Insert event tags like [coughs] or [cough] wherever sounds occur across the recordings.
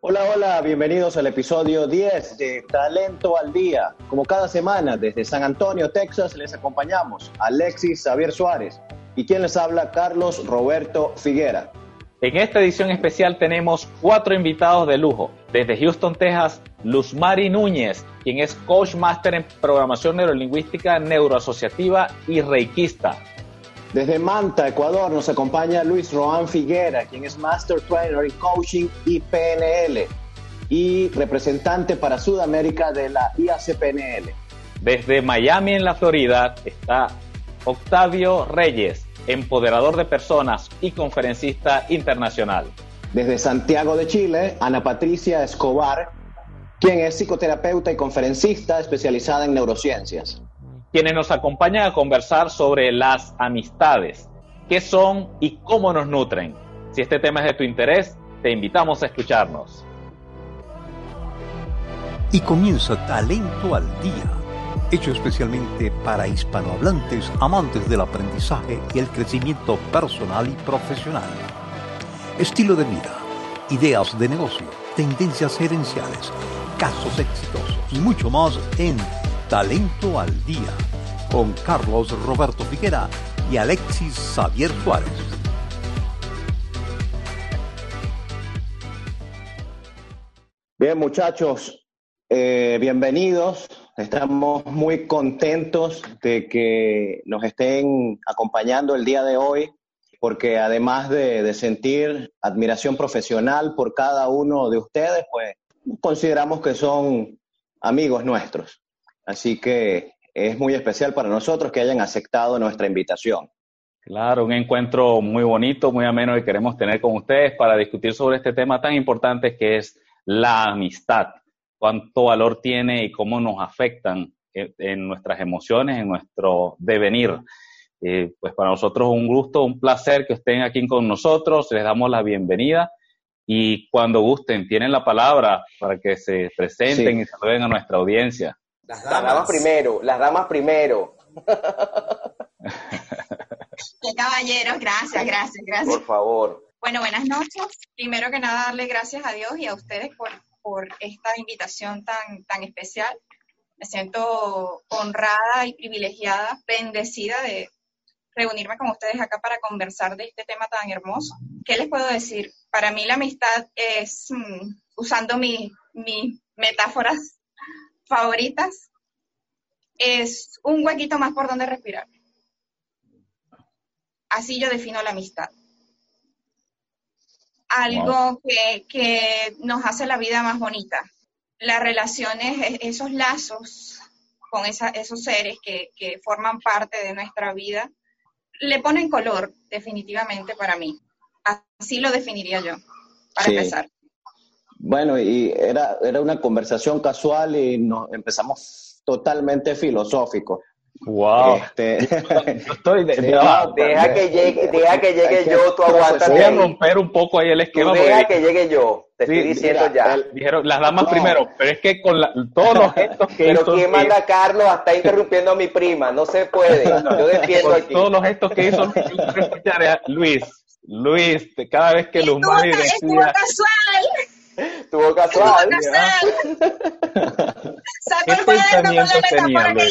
Hola, hola, bienvenidos al episodio 10 de Talento al Día. Como cada semana, desde San Antonio, Texas, les acompañamos Alexis Xavier Suárez y quien les habla, Carlos Roberto Figuera. En esta edición especial tenemos cuatro invitados de lujo. Desde Houston, Texas, Luzmari Núñez, quien es Coach Master en Programación Neurolingüística Neuroasociativa y Reikista. Desde Manta, Ecuador, nos acompaña Luis Roán Figuera, quien es Master Trainer en Coaching y PNL y representante para Sudamérica de la IACPNL. Desde Miami, en la Florida, está Octavio Reyes, empoderador de personas y conferencista internacional. Desde Santiago de Chile, Ana Patricia Escobar, quien es psicoterapeuta y conferencista especializada en neurociencias. Quienes nos acompañan a conversar sobre las amistades, qué son y cómo nos nutren. Si este tema es de tu interés, te invitamos a escucharnos. Y comienza Talento al Día hecho especialmente para hispanohablantes amantes del aprendizaje y el crecimiento personal y profesional. Estilo de vida, ideas de negocio, tendencias gerenciales, casos exitosos y mucho más en Talento al Día con Carlos Roberto Figuera y Alexis Xavier Suárez. Bien muchachos, eh, bienvenidos Estamos muy contentos de que nos estén acompañando el día de hoy, porque además de, sentir admiración profesional por cada uno de ustedes, pues consideramos que son amigos nuestros. Así que es muy especial para nosotros que hayan aceptado nuestra invitación. Claro, un encuentro muy bonito, muy ameno que queremos tener con ustedes para discutir sobre este tema tan importante que es la amistad cuánto valor tiene y cómo nos afectan en nuestras emociones, en nuestro devenir. Eh, pues para nosotros un gusto, un placer que estén aquí con nosotros, les damos la bienvenida y cuando gusten, tienen la palabra para que se presenten y saluden a nuestra audiencia. Las damas. primero, las damas primero. Qué caballeros, gracias, gracias, gracias. Por favor. Bueno, buenas noches. Primero que nada, darle gracias a Dios y a ustedes por por esta invitación tan, tan especial. Me siento honrada y privilegiada, bendecida de reunirme con ustedes acá para conversar de este tema tan hermoso. ¿Qué les puedo decir? Para mí la amistad es, mm, usando mis metáforas favoritas, es un huequito más por donde respirar. Así yo defino la amistad algo que, nos hace la vida más bonita. Las relaciones, e, esos lazos con esos seres que, forman parte de nuestra vida, le ponen color definitivamente para mí. Así lo definiría yo, para empezar. Bueno, y era, era una conversación casual y nos empezamos totalmente filosóficos. Wow. Este, [laughs] estoy deja, que llegue, deja que llegue yo, tú aguantas. Voy a romper un poco ahí el esquema. deja que llegue yo, te estoy diciendo ya. dijeron las damas primero, pero es que con todos los gestos que Pero quién manda a Carlos hasta interrumpiendo a mi prima, no se puede. [laughs] Yo defiendo aquí. Todos los gestos que hizo Luis, Luis, cada vez que Luz. Estuvo casual. Estuvo casual. Saco el cuaderno con la que.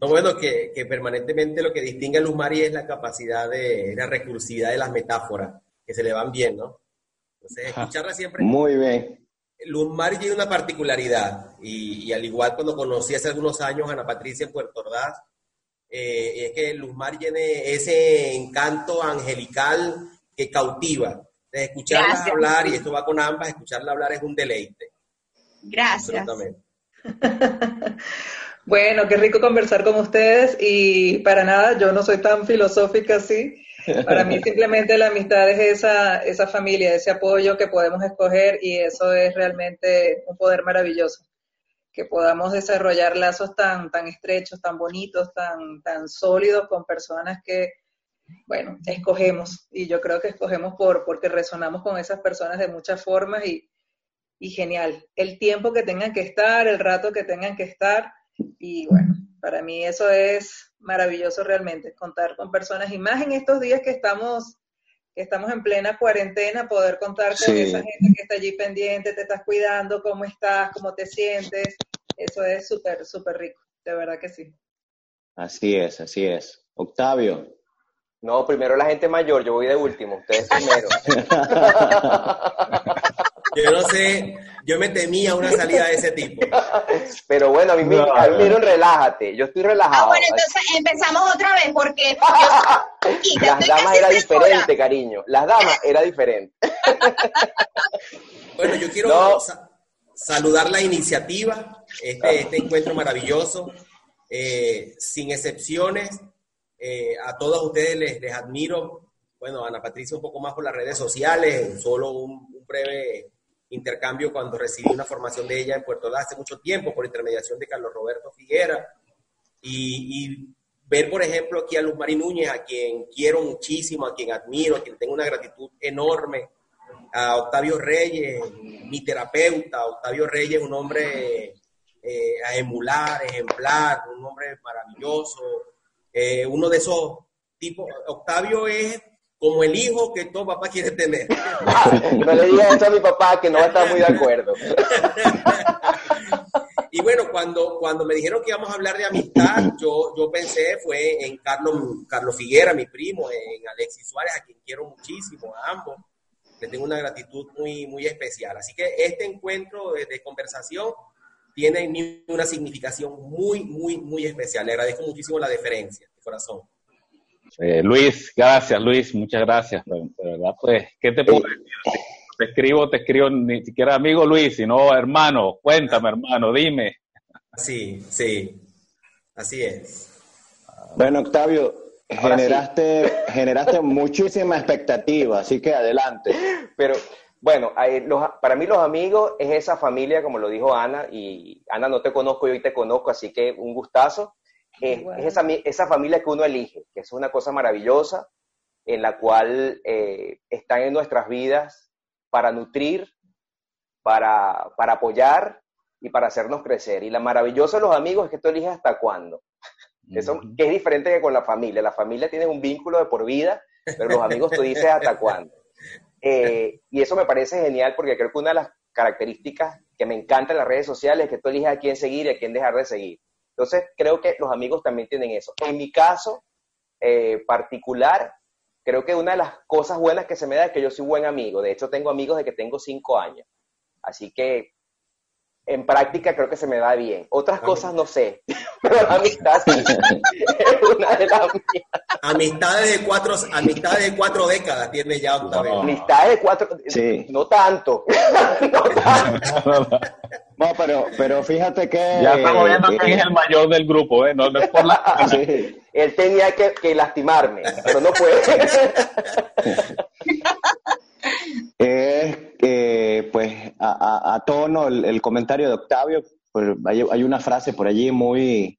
No, bueno, que, permanentemente lo que distingue a Luz Mari es la capacidad de la recursividad de las metáforas, que se le van bien, ¿no? Entonces, escucharla siempre. Muy bien. Luz Mari tiene una particularidad, y, al igual cuando conocí hace algunos años a Ana Patricia en Puerto Ordaz, eh, es que Luz Mari tiene ese encanto angelical que cautiva. De escucharla hablar, y esto va con ambas, escucharla hablar es un deleite. Gracias. Absolutamente. [laughs] Bueno, qué rico conversar con ustedes y para nada, yo no soy tan filosófica así. Para mí [laughs] simplemente la amistad es esa, esa familia, ese apoyo que podemos escoger y eso es realmente un poder maravilloso. Que podamos desarrollar lazos tan, tan estrechos, tan bonitos, tan, tan sólidos con personas que, bueno, escogemos. Y yo creo que escogemos por, porque resonamos con esas personas de muchas formas y, y genial. El tiempo que tengan que estar, el rato que tengan que estar, y bueno, para mí eso es maravilloso realmente, contar con personas y más en estos días que estamos, estamos en plena cuarentena, poder contar con esa gente que está allí pendiente, te estás cuidando, cómo estás, cómo te sientes, eso es súper, súper rico, de verdad que sí. Así es, así es. Octavio. No, primero la gente mayor, yo voy de último, ustedes primero. [laughs] yo no sé, yo me temía una salida de ese tipo. Pero bueno, a mí me dijeron relájate, yo estoy relajado. Ah, bueno, entonces empezamos otra vez porque... [laughs] Las damas era diferente, cariño, las damas era diferente. bueno, yo quiero saludar la iniciativa, este, este encuentro maravilloso, eh, sin excepciones, eh, a todos ustedes les, les, admiro. Bueno, Ana Patricia un poco más por las redes sociales, solo un, breve intercambio cuando recibí una formación de ella en Puerto La hace mucho tiempo por intermediación de Carlos Roberto Figuera. Y, ver, por ejemplo, aquí a Luz Marí Núñez, a quien quiero muchísimo, a quien admiro, a quien tengo una gratitud enorme, a Octavio Reyes, mi terapeuta, Octavio Reyes, un hombre eh, a emular, ejemplar, un hombre maravilloso, eh, uno de esos tipos, Octavio es como el hijo que todo papá quiere tener. [laughs] no le digas eso a mi papá, que no va a estar muy de acuerdo. [laughs] y bueno, cuando, cuando me dijeron que íbamos a hablar de amistad, yo, yo pensé fue en Carlos, Carlos Figuera, mi primo, en Alexis Suárez, a quien quiero muchísimo, a ambos. Le tengo una gratitud muy, muy especial. Así que este encuentro de, de conversación tiene una significación muy, muy, muy especial. Le agradezco muchísimo la deferencia, de corazón. Eh, Luis, gracias, Luis, muchas gracias. De verdad, pues, ¿qué te puedo decir? Te escribo, te escribo, ni siquiera amigo Luis, sino hermano. Cuéntame, hermano, dime. Sí, sí, así es. Bueno, Octavio, generaste, generaste muchísima expectativa, así que adelante. Pero bueno, para mí los amigos es esa familia, como lo dijo Ana, y Ana no te conozco, yo hoy te conozco, así que un gustazo. Es, esa, esa, familia que uno elige, que es una cosa maravillosa, en la cual eh, están en nuestras vidas para nutrir, para, para apoyar y para hacernos crecer. Y la maravillosa de los amigos es que tú eliges hasta cuándo. que es diferente que con la familia. La familia tiene un vínculo de por vida, pero los amigos tú dices hasta cuándo. Eh, y eso me parece genial porque creo que una de las características que me encanta en las redes sociales es que tú eliges a quién seguir y a quién dejar de seguir. Entonces, creo que los amigos también tienen eso. En mi caso eh, particular, creo que una de las cosas buenas que se me da es que yo soy buen amigo. De hecho, tengo amigos de que tengo cinco años. Así que en práctica creo que se me da bien. Otras cosas no sé, [laughs] pero la amistad sí [laughs] es una de las mías. Amistades de cuatro, amistades de cuatro décadas tiene ya Octavio. No. Amistades de cuatro, sí. no tanto. [laughs] no tanto. No, pero, pero fíjate que... Ya estamos viendo que es el mayor del grupo, ¿eh? No, es por la... Sí. Él tenía que, que lastimarme, pero no puede. es pues, a, tono el, comentario de Octavio, pues, hay, una frase por allí muy,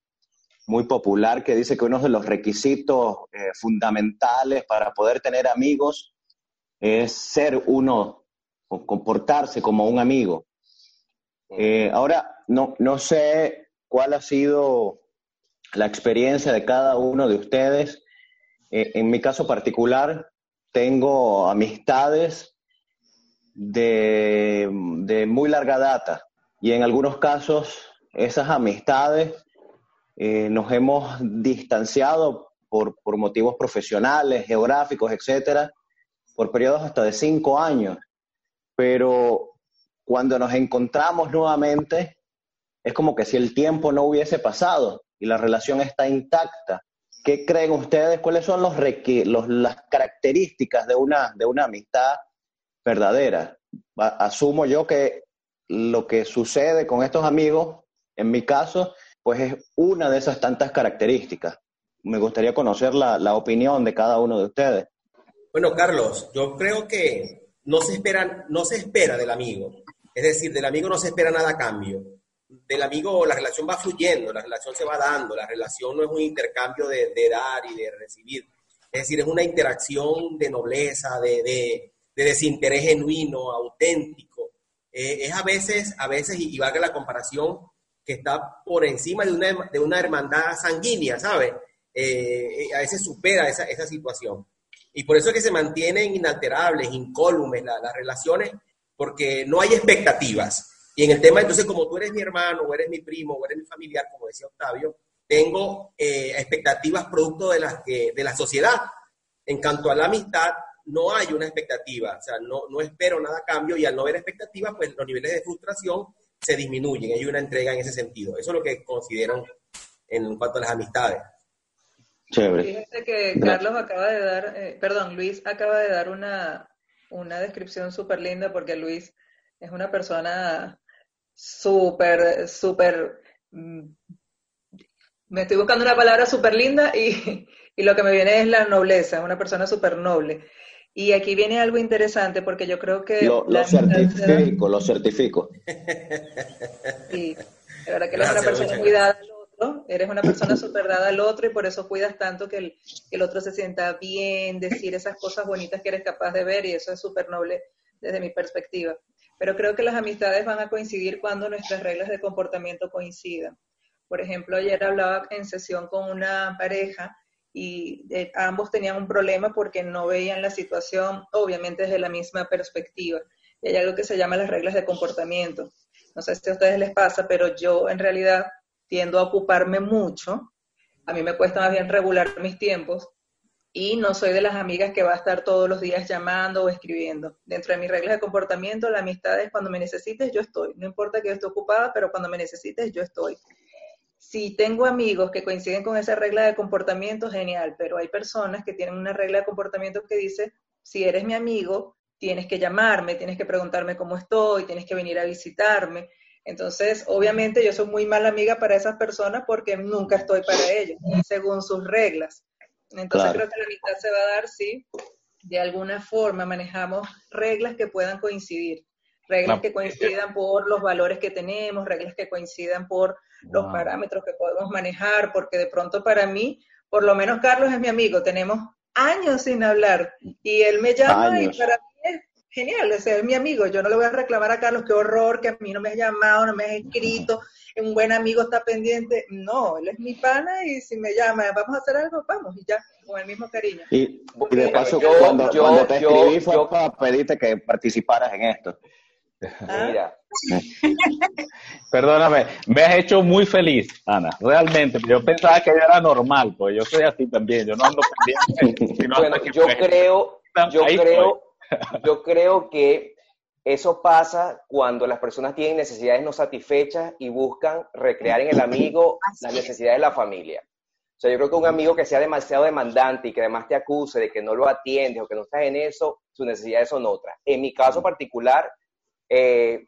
muy popular que dice que uno de los requisitos eh, fundamentales para poder tener amigos es ser uno, o comportarse como un amigo. Eh, ahora, no, no sé cuál ha sido la experiencia de cada uno de ustedes. Eh, en mi caso particular, tengo amistades de, muy larga data y en algunos casos esas amistades eh, nos hemos distanciado por, por, motivos profesionales, geográficos, etcétera, por periodos hasta de cinco años. Pero cuando nos encontramos nuevamente, es como que si el tiempo no hubiese pasado y la relación está intacta. ¿Qué creen ustedes? ¿Cuáles son los, las características de una, de una amistad verdadera? Asumo yo que lo que sucede con estos amigos, en mi caso, pues es una de esas tantas características. Me gustaría conocer la, la opinión de cada uno de ustedes. Bueno, Carlos, yo creo que no se, espera, no se espera del amigo. Es decir, del amigo no se espera nada a cambio del amigo la relación va fluyendo, la relación se va dando, la relación no es un intercambio de, dar y de recibir, es decir, es una interacción de nobleza, de, desinterés genuino, auténtico. Eh, es a veces, a veces, y, valga la comparación, que está por encima de una, de una hermandad sanguínea, ¿sabes? Eh, a veces supera esa, esa situación. Y por eso es que se mantienen inalterables, incólumes las relaciones, porque no hay expectativas. Y en el tema, entonces, como tú eres mi hermano, o eres mi primo, o eres mi familiar, como decía Octavio, tengo eh, expectativas producto de, las de la sociedad. En cuanto a la amistad, no hay una expectativa, o sea, no, no espero nada a cambio y al no haber expectativas, pues los niveles de frustración se disminuyen, hay una entrega en ese sentido. Eso es lo que consideran en cuanto a las amistades. Chévere. Fíjate que Carlos acaba de dar, eh, perdón, Luis acaba de dar una, una descripción súper linda porque Luis es una persona súper, súper, mm, me estoy buscando una palabra súper linda y, y, lo que me viene es la nobleza, es una persona súper noble. Y aquí viene algo interesante porque yo creo que... Lo, certifico, lo certifico. [laughs] Sí, de verdad que eres una persona muy dada al otro, eres una persona súper dada al otro y por eso cuidas tanto que el, que el otro se sienta bien, decir esas cosas bonitas que eres capaz de ver y eso es súper noble desde mi perspectiva pero creo que las amistades van a coincidir cuando nuestras reglas de comportamiento coincidan. Por ejemplo, ayer hablaba en sesión con una pareja y eh, ambos tenían un problema porque no veían la situación, obviamente, desde la misma perspectiva. Y hay algo que se llama las reglas de comportamiento. No sé si a ustedes les pasa, pero yo en realidad tiendo a ocuparme mucho. A mí me cuesta más bien regular mis tiempos y no soy de las amigas que va a estar todos los días llamando o escribiendo. Dentro de mis reglas de comportamiento, la amistad es cuando me necesites, yo estoy. No importa que yo esté ocupada, pero cuando me necesites, yo estoy. Si tengo amigos que coinciden con esa regla de comportamiento, genial, pero hay personas que tienen una regla de comportamiento que dice, si eres mi amigo, tienes que llamarme, tienes que preguntarme cómo estoy, tienes que venir a visitarme. Entonces, obviamente yo soy muy mala amiga para esas personas porque nunca estoy para ellos, según sus reglas. Entonces creo que la mitad se va a dar si de alguna forma manejamos reglas que puedan coincidir, reglas que coincidan por los valores que tenemos, reglas que coincidan por los parámetros que podemos manejar, porque de pronto para mí, por lo menos Carlos es mi amigo, tenemos años sin hablar y él me llama y para mí es genial, es mi amigo, yo no le voy a reclamar a Carlos, qué horror que a mí no me has llamado, no me has escrito, un buen amigo está pendiente. No, él es mi pana y si me llama, vamos a hacer algo, vamos y ya, con el mismo cariño. Y, de paso, cuando, te escribí fue para pedirte que participaras en esto. [laughs] Ah. Mira. [laughs] Perdóname, me has hecho muy feliz, Ana, realmente. Yo pensaba que era normal, pues yo soy así también, yo no ando pendiente. [laughs] bueno, yo creo, yo creo, yo creo que eso pasa cuando las personas tienen necesidades no satisfechas y buscan recrear en el amigo las necesidades de la familia. O sea, yo creo que un amigo que sea demasiado demandante y que además te acuse de que no lo atiendes o que no estás en eso, sus necesidades son otras. En mi caso particular, eh,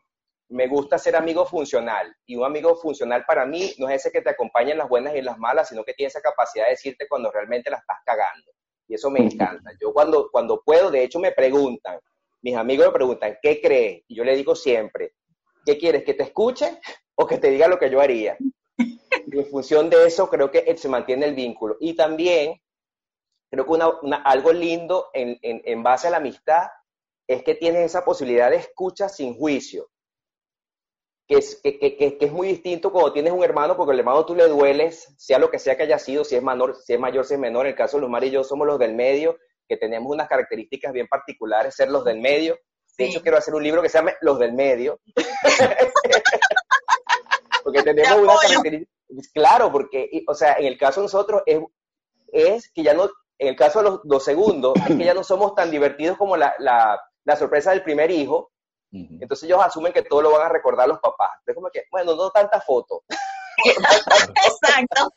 me gusta ser amigo funcional. Y un amigo funcional para mí no es ese que te acompaña en las buenas y en las malas, sino que tiene esa capacidad de decirte cuando realmente la estás cagando. Y eso me encanta. Yo cuando, cuando puedo, de hecho me preguntan, mis amigos me preguntan, ¿qué crees? Y yo le digo siempre, ¿qué quieres? ¿Que te escuche o que te diga lo que yo haría? Y en función de eso creo que se mantiene el vínculo. Y también creo que algo lindo en, base a la amistad es que tienes esa posibilidad de escucha sin juicio. Que es, que, es muy distinto cuando tienes un hermano, porque el hermano tú le dueles, sea lo que sea que haya sido, si es, menor, si es mayor, si es menor. En el caso de Luzmar y yo somos los del medio, que tenemos unas características bien particulares, ser los del medio. De hecho, quiero hacer un libro que se llame Los del Medio. [laughs] porque tenemos una característica. Claro, porque, o sea, en el caso de nosotros es, es que ya no, en el caso de los, dos segundos, es que ya no somos tan divertidos como la, la, la sorpresa del primer hijo. Entonces ellos asumen que todo lo van a recordar los papás. Es como que, bueno, no tanta foto. [laughs] Exacto.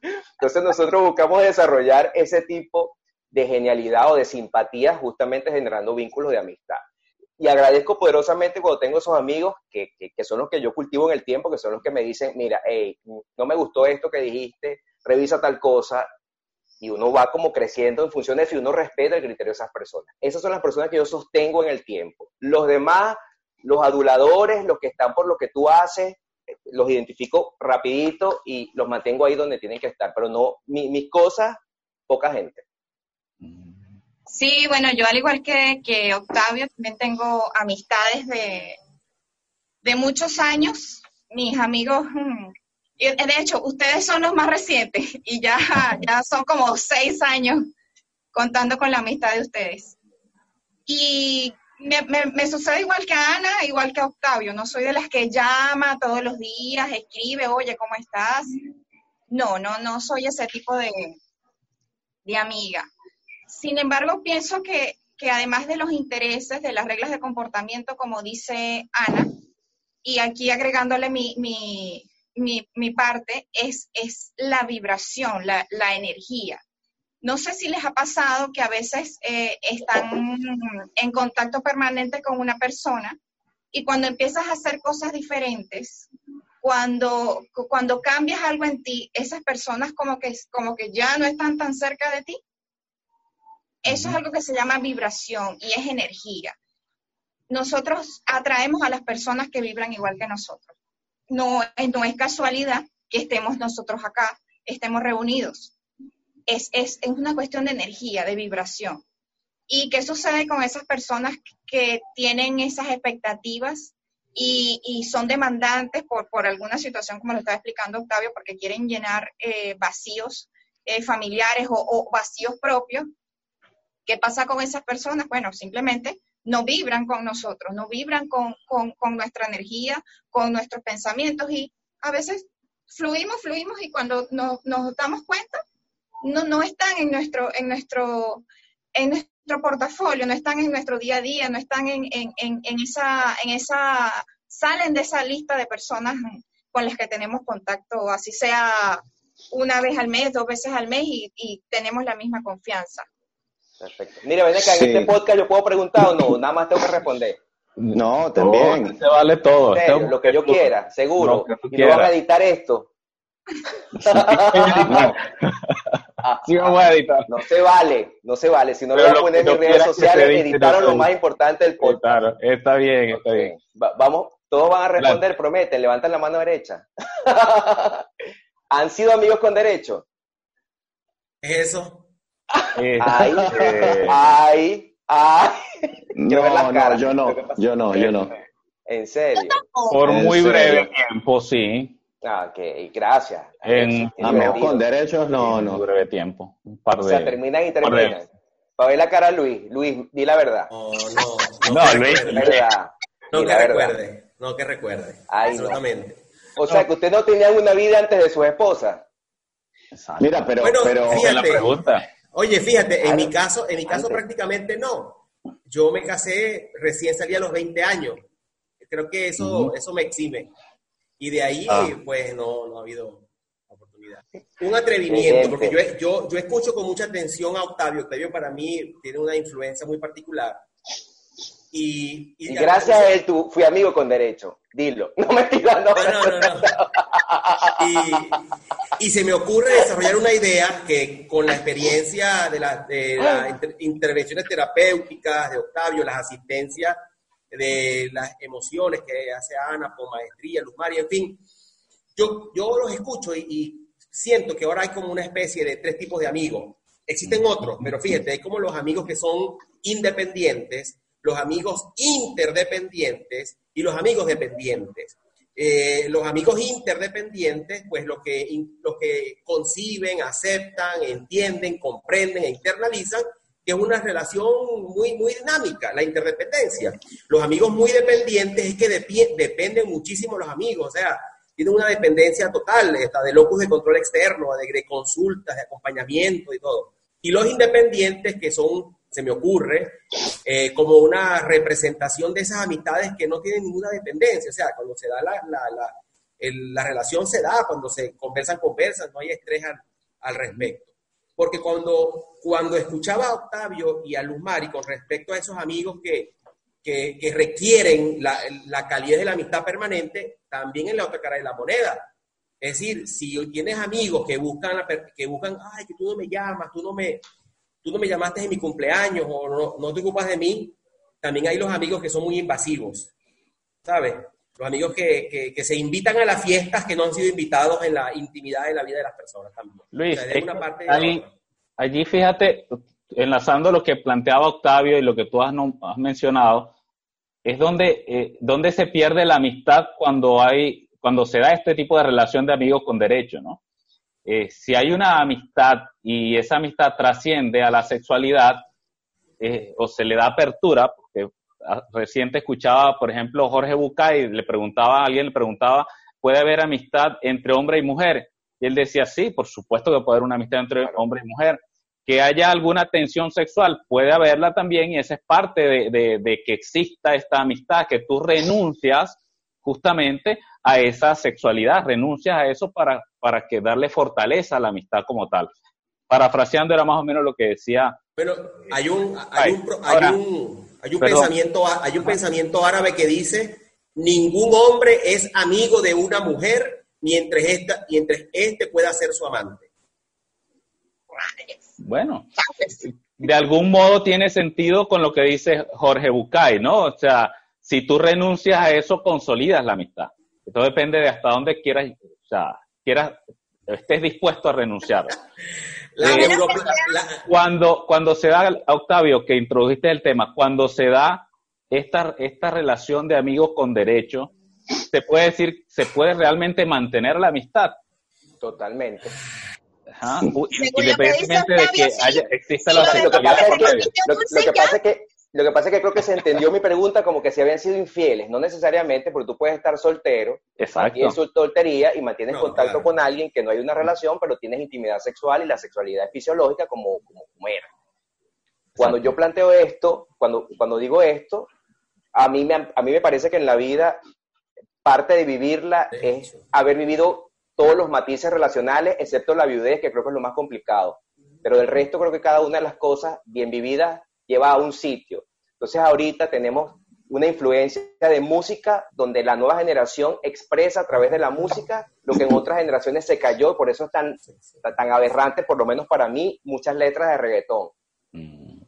Entonces nosotros buscamos desarrollar ese tipo de genialidad o de simpatía, justamente generando vínculos de amistad. Y agradezco poderosamente cuando tengo esos amigos que, que, son los que yo cultivo en el tiempo, que son los que me dicen, mira, hey, no me gustó esto que dijiste, revisa tal cosa, y uno va como creciendo en función de si uno respeta el criterio de esas personas. Esas son las personas que yo sostengo en el tiempo. Los demás, los aduladores, los que están por lo que tú haces, los identifico rapidito y los mantengo ahí donde tienen que estar, pero no, mis cosas, poca gente. Sí, bueno, yo al igual que, que Octavio, también tengo amistades de, de muchos años. Mis amigos, mm, de hecho, ustedes son los más recientes y ya, [laughs] ya son como seis años contando con la amistad de ustedes. Y me, sucede igual que a Ana, igual que a Octavio. No soy de las que llama todos los días, escribe, oye, ¿cómo estás? No, no, no soy ese tipo de, de amiga. Sin embargo, pienso que, además de los intereses, de las reglas de comportamiento, como dice Ana, y aquí agregándole mi, mi, parte, es, es la vibración, la, la energía. No sé si les ha pasado que a veces eh, están en contacto permanente con una persona y cuando empiezas a hacer cosas diferentes, cuando, cuando cambias algo en ti, esas personas como que, como que ya no están tan cerca de ti. Eso es algo que se llama vibración y es energía. Nosotros atraemos a las personas que vibran igual que nosotros. No, no es casualidad que estemos nosotros acá, estemos reunidos es, es, es una cuestión de energía, de vibración. ¿Y qué sucede con esas personas que tienen esas expectativas y, y son demandantes por, por, alguna situación, como lo estaba explicando Octavio, porque quieren llenar eh, vacíos eh, familiares o, o, vacíos propios? ¿Qué pasa con esas personas? Bueno, simplemente no vibran con nosotros, no vibran con, con, nuestra energía, con nuestros pensamientos y a veces fluimos, fluimos y cuando nos, nos damos cuenta, no, no están en nuestro, en nuestro, en nuestro portafolio, no están en nuestro día a día, no están en, en, en, esa, en esa, salen de esa lista de personas con las que tenemos contacto, así sea una vez al mes, dos veces al mes y, tenemos la misma confianza. Perfecto. Mira, ven acá, en este podcast yo puedo preguntar o no, nada más tengo que responder. No, también. se vale todo. lo que yo quiera, seguro. y no vas a editar esto. no. sí vamos a editar. No se vale, no se vale. Si no lo voy a poner en mis redes sociales, editaron lo más importante del podcast. está bien, está bien. vamos, todos van a responder, prometen, levantan la mano derecha. [laughs] ¿Han sido amigos con derecho? ¿Es eso? Ay, ay, ay. No, no, yo no, yo no, yo no. ¿En serio? Por muy breve tiempo, sí. Ah, ok, gracias. En, con derechos, no, no. breve tiempo. Un par de, o sea, terminan y terminan. Para ver la cara a Luis. Luis, di la verdad. No, no. No, no Luis. Verdad. No que recuerde. No que recuerde. Absolutamente. O sea, que usted no tenía una vida antes de su esposa. Mira, pero, bueno, pero fíjate, la pregunta. Oye, fíjate, en mi caso, en mi caso prácticamente no. Yo me casé recién salí a los 20 años. Creo que eso, eso me exime. Y de ahí, ah. pues, no, no ha habido oportunidad. Un atrevimiento, porque yo, yo, yo escucho con mucha atención a Octavio. Octavio para mí tiene una influencia muy particular. Y, y, gracias a él tú fui amigo con derecho. Dilo. [laughs] No me no. No, no, no. [laughs] Y, y, se me ocurre desarrollar una idea que con la experiencia de, la, de las intervenciones terapéuticas de Octavio, las asistencias de las emociones que hace Ana con maestría, Luz María, en fin. Yo, yo los escucho y, siento que ahora hay como una especie de tres tipos de amigos. Existen otros, pero fíjate, hay como los amigos que son independientes, los amigos interdependientes y los amigos dependientes. Eh, los amigos interdependientes, pues los que, los que conciben, aceptan, entienden, comprenden e internalizan, es una relación muy, muy dinámica, la interdependencia. Los amigos muy dependientes es que dependen muchísimo los amigos, o sea, tienen una dependencia total, está de locus de control externo, de, consultas, de acompañamiento y todo. Y los independientes, que son, se me ocurre, eh, como una representación de esas amistades que no tienen ninguna dependencia, o sea, cuando se da la, la, la, la relación se da, cuando se conversan, conversan, no hay estrés al, respecto porque cuando, cuando escuchaba a Octavio y a Luz Mari con respecto a esos amigos que, que, requieren la, la, calidad de la amistad permanente, también en la otra cara de la moneda. Es decir, si tienes amigos que buscan, que buscan, ay, que tú no me llamas, tú no me, tú no me llamaste en mi cumpleaños o no, no te ocupas de mí, también hay los amigos que son muy invasivos, ¿sabes? Los amigos que, que, que, se invitan a las fiestas que no han sido invitados en la intimidad de la vida de las personas también. Luis, allí, fíjate, enlazando lo que planteaba Octavio y lo que tú has, has mencionado, es donde, eh, donde se pierde la amistad cuando hay, cuando se da este tipo de relación de amigos con derecho, ¿no? Eh, si hay una amistad y esa amistad trasciende a la sexualidad eh, o se le da apertura, porque ah, reciente escuchaba, por ejemplo, Jorge Bucay, le preguntaba a alguien, le preguntaba, ¿puede haber amistad entre hombre y mujer? Y él decía, sí, por supuesto que puede haber una amistad entre hombre y mujer. Que haya alguna tensión sexual, puede haberla también, y esa es parte de, de que exista esta amistad, que tú renuncias justamente a esa sexualidad, renuncias a eso para, para que darle fortaleza a la amistad como tal. Parafraseando era más o menos lo que decía. Pero hay un, hay un, hay un, hay un pensamiento, hay un pensamiento árabe que dice ningún hombre es amigo de una mujer mientras esta, mientras este pueda ser su amante. Bueno, de algún modo tiene sentido con lo que dice Jorge Bucay, ¿no? O sea, si tú renuncias a eso, consolidas la amistad. Esto depende de hasta dónde quieras, o sea, quieras, estés dispuesto a renunciar. Eh, cuando, cuando se da, Octavio, que introdujiste el tema, cuando se da esta, esta relación de amigos con derecho, se puede decir, se puede realmente mantener la amistad. Totalmente. Independientemente de que haya, exista la sexualidad. Lo, que pasa es que lo que pasa es que creo que se entendió mi pregunta como que si habían sido infieles, no necesariamente, porque tú puedes estar soltero, Exacto. en su soltería y mantienes contacto con alguien que no hay una relación, pero tienes intimidad sexual y la sexualidad es fisiológica como, como, era. Cuando yo planteo esto, cuando, cuando digo esto, a mí, me, a mí me parece que en la vida parte de vivirla es haber vivido todos los matices relacionales, excepto la viudez, que creo que es lo más complicado. Pero del resto creo que cada una de las cosas bien vividas lleva a un sitio. Entonces ahorita tenemos una influencia de música donde la nueva generación expresa a través de la música lo que en otras generaciones se cayó, por eso es tan, tan aberrante, por lo menos para mí, muchas letras de reggaetón. Mm.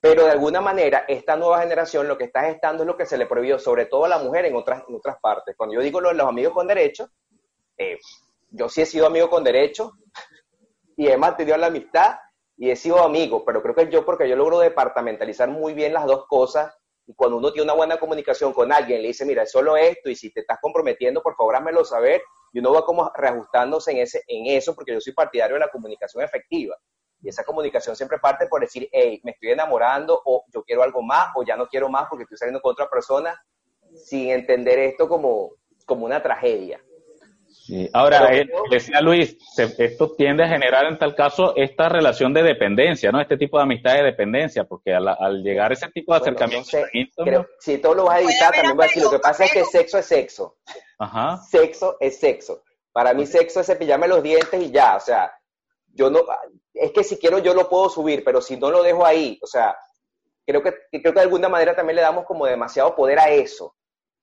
Pero de alguna manera, esta nueva generación lo que está gestando es lo que se le prohibió, sobre todo a la mujer en otras, en otras partes. Cuando yo digo lo de los amigos con derecho, eh, yo sí he sido amigo con derecho [laughs] y he mantenido la amistad y he sido amigo, pero creo que yo, porque yo logro departamentalizar muy bien las dos cosas, y cuando uno tiene una buena comunicación con alguien, le dice, mira, es solo esto, y si te estás comprometiendo, por favor, házmelo saber, y uno va como reajustándose en, ese, en eso, porque yo soy partidario de la comunicación efectiva. Y esa comunicación siempre parte por decir, hey, me estoy enamorando, o yo quiero algo más, o ya no quiero más porque estoy saliendo con otra persona, sin entender esto como, como una tragedia. Ahora, eh, decía Luis, esto tiende a generar en tal caso esta relación de dependencia, ¿no? Este tipo de amistad de dependencia, porque al, llegar a ese tipo de acercamiento... si todo lo vas a editar, también voy a decir, lo que pasa es que sexo es sexo. Ajá. Sexo es sexo. Para mí sexo es cepillarme los dientes y ya, o sea, yo no... Es que si quiero yo lo puedo subir, pero si no lo dejo ahí, o sea, creo que, creo que de alguna manera también le damos como demasiado poder a eso.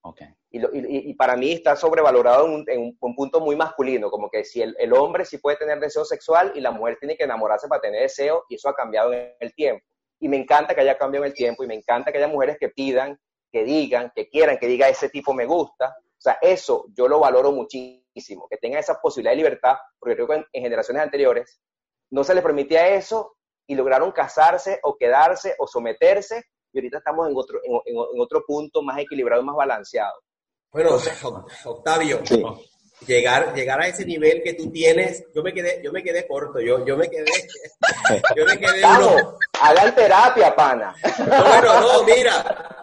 Okay. Y, para mí está sobrevalorado en un, punto muy masculino, como que si el, hombre sí puede tener deseo sexual y la mujer tiene que enamorarse para tener deseo, y eso ha cambiado en el tiempo. Y me encanta que haya cambiado en el tiempo, y me encanta que haya mujeres que pidan, que digan, que quieran, que diga ese tipo me gusta. O sea, eso yo lo valoro muchísimo, que tenga esa posibilidad de libertad, porque creo que en, generaciones anteriores no se les permitía eso y lograron casarse o quedarse o someterse, y ahorita estamos en otro, en otro punto más equilibrado, más balanceado. Bueno, Octavio, llegar, llegar a ese nivel que tú tienes, yo me quedé, yo me quedé corto, yo, yo me quedé, yo me quedé Hagan terapia, pana. No, bueno, no, mira.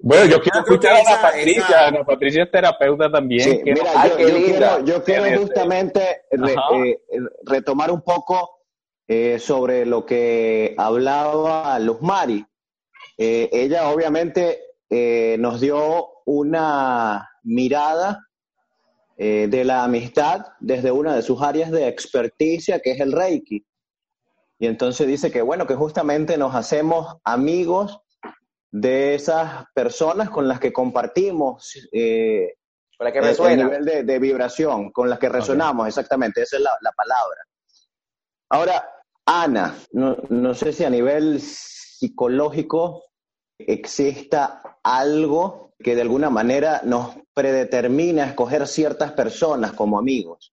Bueno, yo quiero escuchar a Ana Patricia, Ana Patricia es terapeuta también. mira, yo, quiero, justamente eh, retomar un poco eh, sobre lo que hablaba Luz Mari. Eh, ella obviamente nos dio una mirada eh, de la amistad desde una de sus áreas de experticia, que es el Reiki. Y entonces dice que, bueno, que justamente nos hacemos amigos de esas personas con las que compartimos eh, con la que el nivel de, vibración, con las que resonamos, exactamente, esa es la, palabra. Ahora, Ana, no, no sé si a nivel psicológico exista algo que de alguna manera nos predetermina escoger ciertas personas como amigos.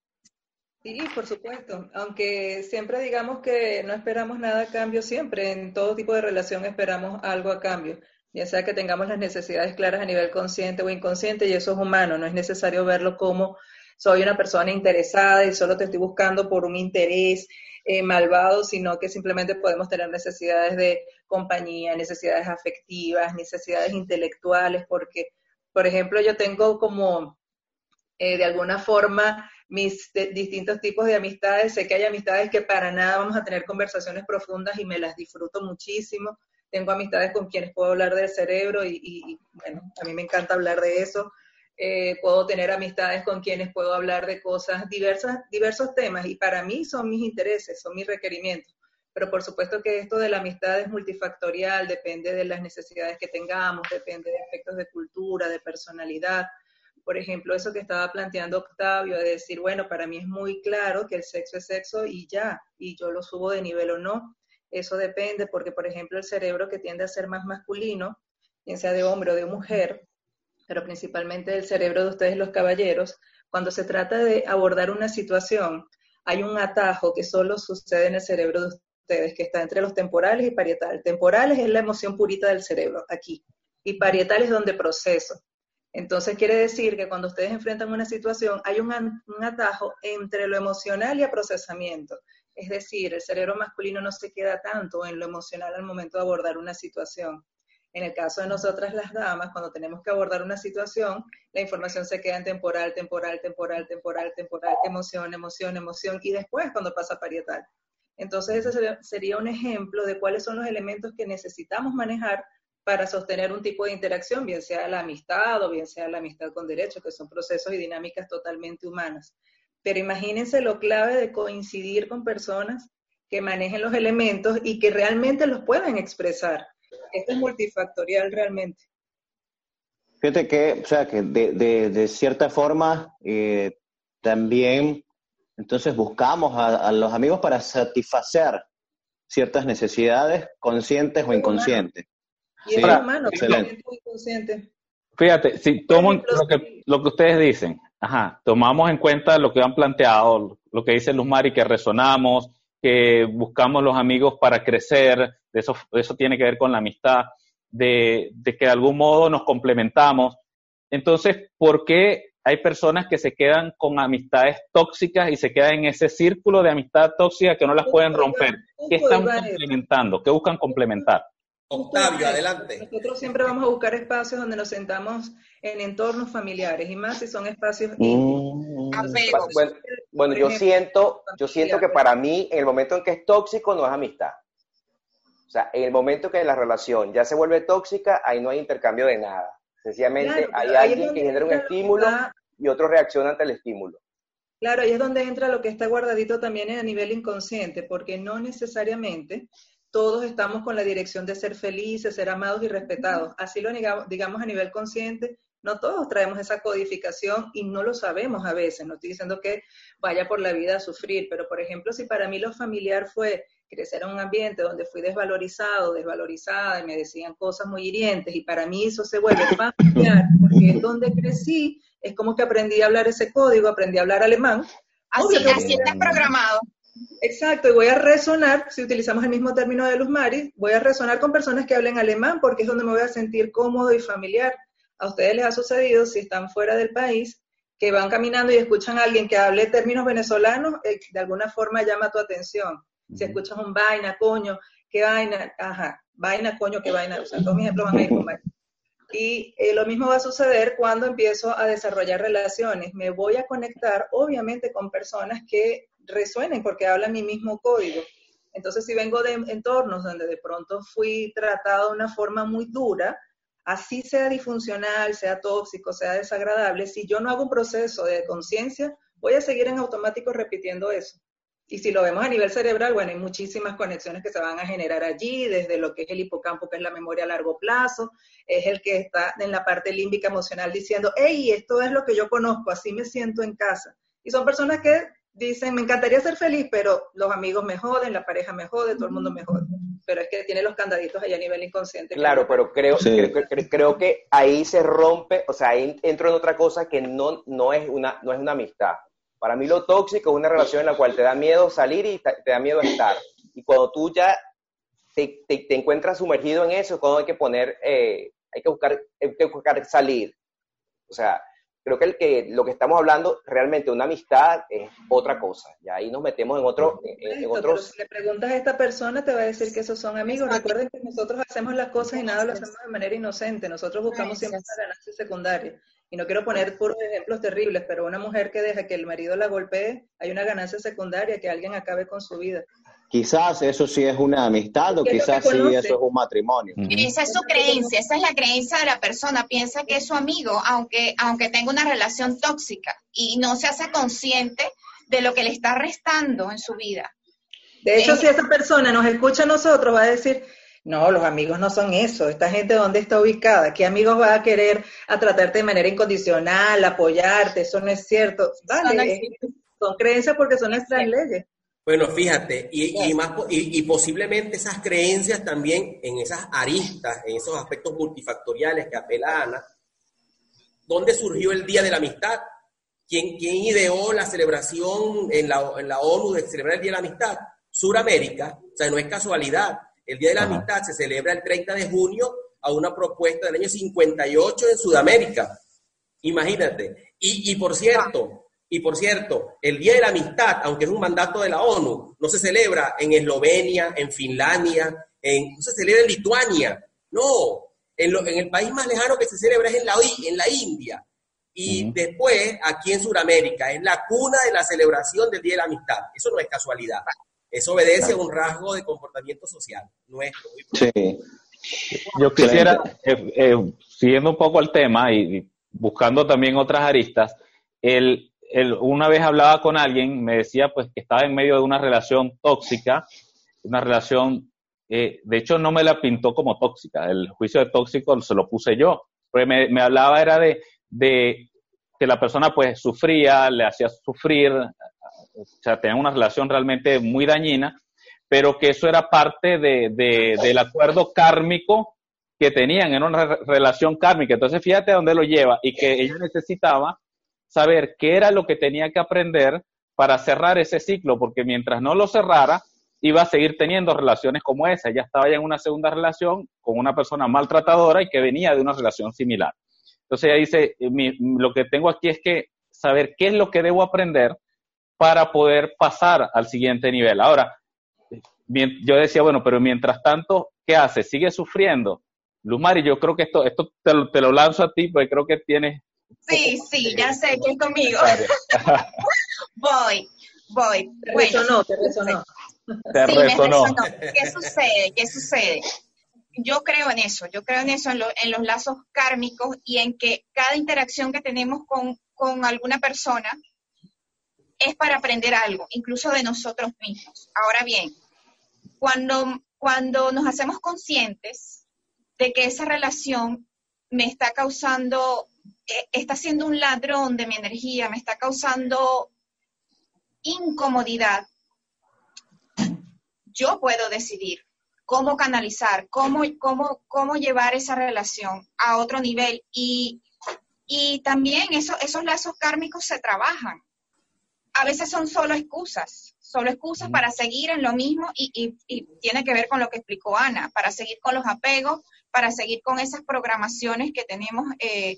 Sí, por supuesto, aunque siempre digamos que no esperamos nada a cambio, siempre en todo tipo de relación esperamos algo a cambio, ya sea que tengamos las necesidades claras a nivel consciente o inconsciente, y eso es humano, no es necesario verlo como soy una persona interesada y solo te estoy buscando por un interés eh, malvado, sino que simplemente podemos tener necesidades de compañía, necesidades afectivas, necesidades intelectuales, porque, por ejemplo, yo tengo como, eh, de alguna forma, mis distintos tipos de amistades. Sé que hay amistades que para nada vamos a tener conversaciones profundas y me las disfruto muchísimo. Tengo amistades con quienes puedo hablar del cerebro y, bueno, a mí me encanta hablar de eso. Eh, puedo tener amistades con quienes puedo hablar de cosas diversas, diversos temas y para mí son mis intereses, son mis requerimientos. Pero por supuesto que esto de la amistad es multifactorial, depende de las necesidades que tengamos, depende de aspectos de cultura, de personalidad, por ejemplo, eso que estaba planteando Octavio, de decir, bueno, para mí es muy claro que el sexo es sexo y ya, y yo lo subo de nivel o no. Eso depende, porque, por ejemplo, el cerebro que tiende a ser más masculino, bien sea de hombre o de mujer, pero principalmente el cerebro de ustedes los caballeros, cuando se trata de abordar una situación, hay un atajo que solo sucede en el cerebro de ustedes, que está entre los temporales y parietales. Temporales es la emoción purita del cerebro, aquí, y parietal es donde proceso. Entonces quiere decir que cuando ustedes enfrentan una situación hay un, atajo entre lo emocional y el procesamiento. Es decir, el cerebro masculino no se queda tanto en lo emocional al momento de abordar una situación. En el caso de nosotras las damas, cuando tenemos que abordar una situación, la información se queda en temporal, temporal, temporal, temporal, temporal, emoción, emoción, emoción, y después cuando pasa parietal. Entonces ese sería un ejemplo de cuáles son los elementos que necesitamos manejar para sostener un tipo de interacción, bien sea la amistad o bien sea la amistad con derecho, que son procesos y dinámicas totalmente humanas. Pero imagínense lo clave de coincidir con personas que manejen los elementos y que realmente los puedan expresar. Esto es multifactorial realmente. Fíjate que, o sea, que de, cierta forma eh, también entonces buscamos a, los amigos para satisfacer ciertas necesidades conscientes o inconscientes. Y es humano, inconsciente. Fíjate, si tomo lo que, lo que ustedes dicen, ajá, tomamos en cuenta lo que han planteado, lo que dice Luz Mari, que resonamos, que buscamos los amigos para crecer, eso, eso tiene que ver con la amistad, de, de que de algún modo nos complementamos. Entonces, ¿por qué hay personas que se quedan con amistades tóxicas y se quedan en ese círculo de amistad tóxica que no las pueden romper? ¿Qué están complementando? ¿Qué buscan complementar? Octavio, adelante. Nosotros siempre vamos a buscar espacios donde nos sentamos en entornos familiares y más si son espacios mm. Bueno, yo siento, yo siento que para mí en el momento en que es tóxico no es amistad. O sea, en el momento que la relación ya se vuelve tóxica, ahí no hay intercambio de nada. Sencillamente hay alguien que genera un estímulo y otro reacciona ante el estímulo. Claro, ahí es donde entra lo que está guardadito también a nivel inconsciente, porque no necesariamente todos estamos con la dirección de ser felices, ser amados y respetados. Así lo digamos, a nivel consciente, no todos traemos esa codificación y no lo sabemos a veces. No estoy diciendo que vaya por la vida a sufrir, pero por ejemplo, si para mí lo familiar fue crecer en un ambiente donde fui desvalorizado, desvalorizada y me decían cosas muy hirientes y para mí eso se vuelve familiar porque es donde crecí, es como que aprendí a hablar ese código, aprendí a hablar alemán. Así, así estás programado. Exacto, y voy a resonar, si utilizamos el mismo término de Luz Mari, voy a resonar con personas que hablen alemán porque es donde me voy a sentir cómodo y familiar. A ustedes les ha sucedido, si están fuera del país, que van caminando y escuchan a alguien que hable términos venezolanos, eh, de alguna forma llama tu atención. Si escuchas un vaina, coño, qué vaina, ajá, vaina, coño, qué vaina, o sea, todos mis ejemplos van a ir con vaina. Y eh, lo mismo va a suceder cuando empiezo a desarrollar relaciones. Me voy a conectar, obviamente, con personas que resuenen porque hablan mi mismo código. Entonces, si vengo de entornos donde de pronto fui tratado de una forma muy dura, así sea disfuncional, sea tóxico, sea desagradable, si yo no hago un proceso de conciencia, voy a seguir en automático repitiendo eso. Y si lo vemos a nivel cerebral, bueno, hay muchísimas conexiones que se van a generar allí, desde lo que es el hipocampo, que es la memoria a largo plazo, es el que está en la parte límbica emocional diciendo, hey, esto es lo que yo conozco, así me siento en casa. Y son personas que dicen, me encantaría ser feliz, pero los amigos me joden, la pareja me jode, todo el mundo me jode. Pero es que tiene los candaditos allá a nivel inconsciente. Claro, pero creo, creo, que ahí se rompe, o sea, ahí entro en otra cosa que no, no, es una, no es una amistad. Para mí lo tóxico es una relación en la cual te da miedo salir y te, da miedo estar. Y cuando tú ya te, te, encuentras sumergido en eso, cuando hay que poner, eh, hay, que buscar, hay que buscar salir. O sea, creo que, el que lo que estamos hablando realmente una amistad es otra cosa. Y ahí nos metemos en, otro, en, otros... si le preguntas a esta persona, te va a decir que esos son amigos. Recuerden que nosotros hacemos las cosas y nada lo hacemos de manera inocente. Nosotros buscamos siempre la ganancia secundaria. Y no quiero poner puros ejemplos terribles, pero una mujer que deja que el marido la golpee, hay una ganancia secundaria, que alguien acabe con su vida. Quizás eso sí es una amistad o quizás sí eso es un matrimonio. Esa es su creencia, esa es la creencia de la persona. Piensa que es su amigo, aunque, aunque tenga una relación tóxica y no se hace consciente de lo que le está restando en su vida. De hecho, si esa persona nos escucha a nosotros, va a decir, no, los amigos no son eso. Esta gente, ¿dónde está ubicada? ¿Qué amigos va a querer a tratarte de manera incondicional, apoyarte? Eso no es cierto. Vale, son creencias porque son nuestras leyes. Bueno, fíjate, y, más, y, posiblemente esas creencias también en esas aristas, en esos aspectos multifactoriales que apela Ana, ¿dónde surgió el Día de la Amistad? ¿Quién, quién ideó la celebración en la, en la, ONU de celebrar el Día de la Amistad? Suramérica, o sea, no es casualidad. El Día de la Amistad se celebra el 30 de junio a una propuesta del año 58 en Sudamérica. Imagínate. Y, y por cierto, y por cierto, el Día de la Amistad, aunque es un mandato de la ONU, no se celebra en Eslovenia, en Finlandia, en, no se celebra en Lituania. No, en, el país más lejano que se celebra es en la, en la India. Y después, aquí en Sudamérica, es la cuna de la celebración del Día de la Amistad. Eso no es casualidad. Eso obedece a un rasgo de comportamiento social nuestro. Sí. Yo quisiera, eh, eh, siguiendo un poco el tema y buscando también otras aristas, el, una vez hablaba con alguien, me decía pues que estaba en medio de una relación tóxica, una relación, eh, de hecho no me la pintó como tóxica, el juicio de tóxico se lo puse yo, porque me, hablaba era de, de, que la persona pues sufría, le hacía sufrir, o sea, tenía una relación realmente muy dañina, pero que eso era parte de, del acuerdo kármico que tenían, en una relación kármica. Entonces, fíjate a dónde lo lleva y que ella necesitaba saber qué era lo que tenía que aprender para cerrar ese ciclo, porque mientras no lo cerrara, iba a seguir teniendo relaciones como esa. Ella estaba ya en una segunda relación con una persona maltratadora y que venía de una relación similar. Entonces ella dice, eh, lo que tengo aquí es que saber qué es lo que debo aprender para poder pasar al siguiente nivel. Ahora, yo decía, bueno, pero mientras tanto, ¿qué hace? ¿Sigue sufriendo? Lumari, yo creo que esto, esto te lo lanzo a ti porque creo que tienes Sí, sí, ya sé que es conmigo. [laughs] voy, voy. Te resonó, te resonó. Te sí, resonó. ¿Qué sucede? ¿Qué sucede? Yo creo en eso, yo creo en eso, en, en, los lazos kármicos y en que cada interacción que tenemos con, con alguna persona es para aprender algo, incluso de nosotros mismos. Ahora bien, cuando, cuando nos hacemos conscientes de que esa relación me está causando está siendo un ladrón de mi energía, me está causando incomodidad, yo puedo decidir cómo canalizar, cómo, cómo, cómo llevar esa relación a otro nivel. Y, también esos lazos kármicos se trabajan. A veces son solo excusas, solo excusas para seguir en lo mismo y, tiene que ver con lo que explicó Ana, para seguir con los apegos, para seguir con esas programaciones que tenemos eh,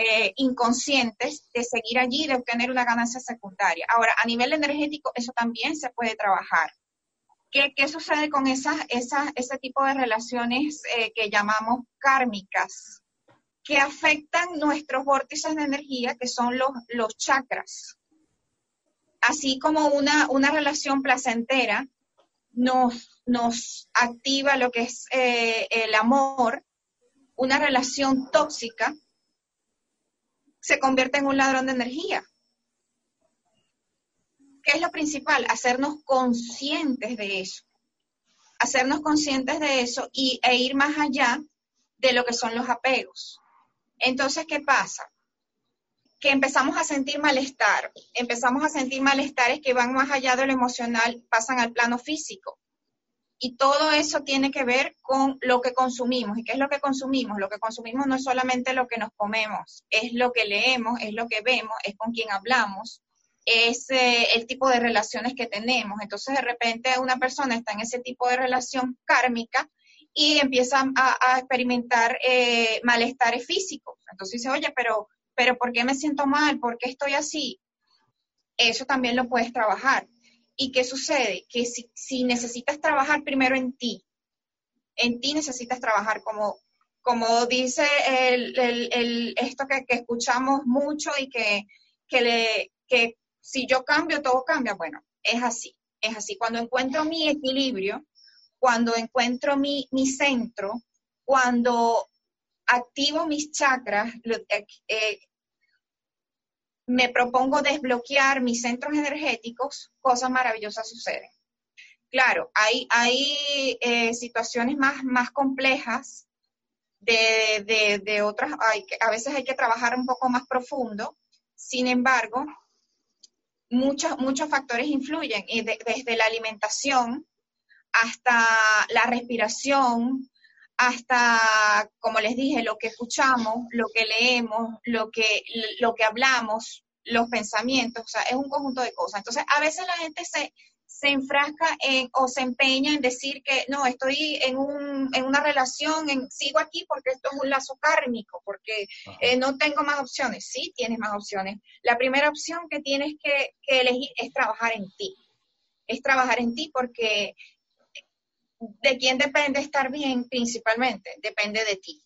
eh, inconscientes de seguir allí, de obtener una ganancia secundaria. Ahora, a nivel energético, eso también se puede trabajar. ¿Qué, sucede con esas, esas, ese tipo de relaciones eh, que llamamos kármicas? Que afectan nuestros vórtices de energía, que son los, los chakras. Así como una, una relación placentera nos, nos activa lo que es eh, el amor, una relación tóxica se convierte en un ladrón de energía. ¿Qué es lo principal? Hacernos conscientes de eso. Hacernos conscientes de eso y, e ir más allá de lo que son los apegos. Entonces, ¿qué pasa? Que empezamos a sentir malestar. Empezamos a sentir malestares que van más allá de lo emocional, pasan al plano físico. Y todo eso tiene que ver con lo que consumimos. ¿Y qué es lo que consumimos? Lo que consumimos no es solamente lo que nos comemos, es lo que leemos, es lo que vemos, es con quien hablamos, es eh, el tipo de relaciones que tenemos. Entonces, de repente, una persona está en ese tipo de relación kármica y empieza a, experimentar eh, malestares físicos. Entonces dice, oye, pero, pero ¿por qué me siento mal? ¿Por qué estoy así? Eso también lo puedes trabajar. ¿Y qué sucede? Que si, necesitas trabajar primero en ti, en ti necesitas trabajar como, como dice el, esto que, escuchamos mucho y que, que, si yo cambio, todo cambia. Bueno, es así, es así. Cuando encuentro mi equilibrio, cuando encuentro mi, mi centro, cuando activo mis chakras, eh, eh, me propongo desbloquear mis centros energéticos, cosas maravillosas suceden. Claro, hay, hay eh, situaciones más, más complejas de, de, otras, hay, a veces hay que trabajar un poco más profundo, sin embargo, muchos, muchos factores influyen, y desde la alimentación hasta la respiración, hasta, como les dije, lo que escuchamos, lo que leemos, lo que, lo que hablamos, los pensamientos, o sea, es un conjunto de cosas. Entonces, a veces la gente se, se enfrasca en, o se empeña en decir que no, estoy en, un, en una relación, en, sigo aquí porque esto es un lazo kármico, porque eh, no tengo más opciones. Sí, tienes más opciones. La primera opción que tienes que, que elegir es trabajar en ti. Es trabajar en ti porque ¿de quién depende estar bien principalmente? Depende de ti.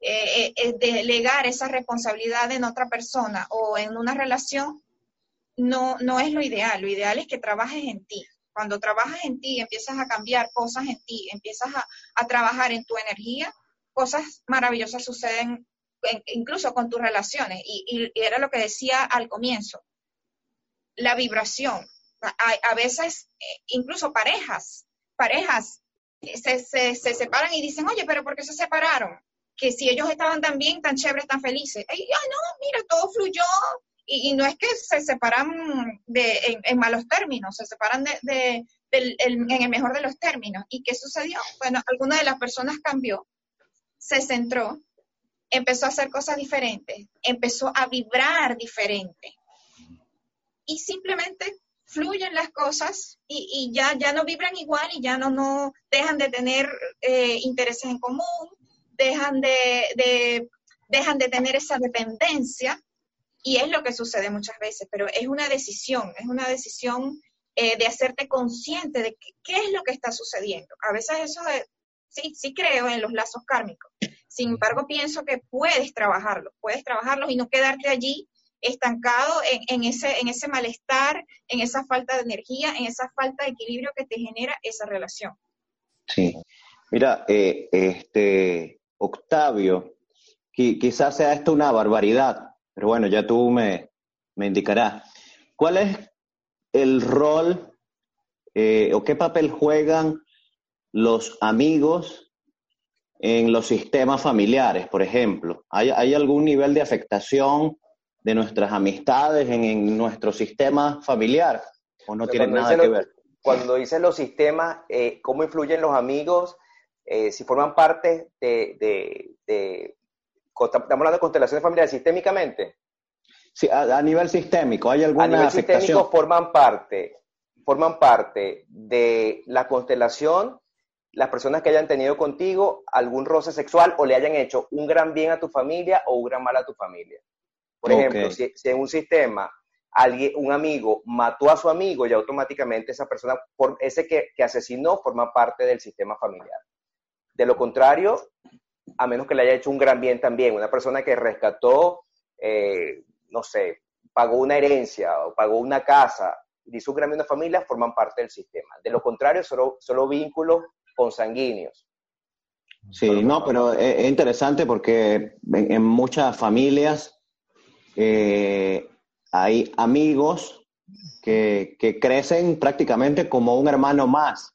Eh, eh, delegar esa responsabilidad en otra persona o en una relación no, no es lo ideal. Lo ideal es que trabajes en ti. Cuando trabajas en ti, empiezas a cambiar cosas en ti, empiezas a, trabajar en tu energía, cosas maravillosas suceden incluso con tus relaciones. Y, era lo que decía al comienzo, la vibración. A, veces, eh, incluso parejas, parejas se, se, se, separan y dicen, oye, pero ¿por qué se separaron? Que si ellos estaban tan bien, tan chéveres, tan felices. Ay, no, mira, todo fluyó. Y, no es que se separan de, en, malos términos, se separan de, en el mejor de los términos. ¿Y qué sucedió? Bueno, alguna de las personas cambió, se centró, empezó a hacer cosas diferentes, empezó a vibrar diferente. Y simplemente fluyen las cosas y, ya, ya no vibran igual y ya no, no dejan de tener eh, intereses en común, dejan de, dejan de tener esa dependencia y es lo que sucede muchas veces, pero es una decisión, es una decisión eh, de hacerte consciente de qué es lo que está sucediendo. A veces eso sí, sí creo en los lazos kármicos. Sin embargo, pienso que puedes trabajarlos, puedes trabajarlos y no quedarte allí estancado en, ese, en ese malestar, en esa falta de energía, en esa falta de equilibrio que te genera esa relación. Sí. Mira, eh, este, Octavio, quizás sea esto una barbaridad, pero bueno, ya tú me, me indicarás. ¿Cuál es el rol eh, o qué papel juegan los amigos en los sistemas familiares, por ejemplo? ¿Hay, ¿Hay, algún nivel de afectación de nuestras amistades en, nuestro sistema familiar o no tiene nada que ver? Cuando dices los sistemas, eh, ¿cómo influyen los amigos? Eh, si forman parte de, de, estamos hablando de constelaciones familiares sistémicamente. Sí, a, nivel sistémico, ¿hay alguna A nivel sistémico forman parte, forman parte de la constelación las personas que hayan tenido contigo algún roce sexual o le hayan hecho un gran bien a tu familia o un gran mal a tu familia. Por ejemplo, si, en un sistema alguien, un amigo mató a su amigo y automáticamente esa persona, por, ese que, asesinó, forma parte del sistema familiar. De lo contrario, a menos que le haya hecho un gran bien también, una persona que rescató, eh, no sé, pagó una herencia o pagó una casa, hizo un gran bien a una familia, forman parte del sistema. De lo contrario, solo, solo vínculos consanguíneos. Sí, no, pero es, interesante porque en muchas familias eh, hay amigos que, crecen prácticamente como un hermano más.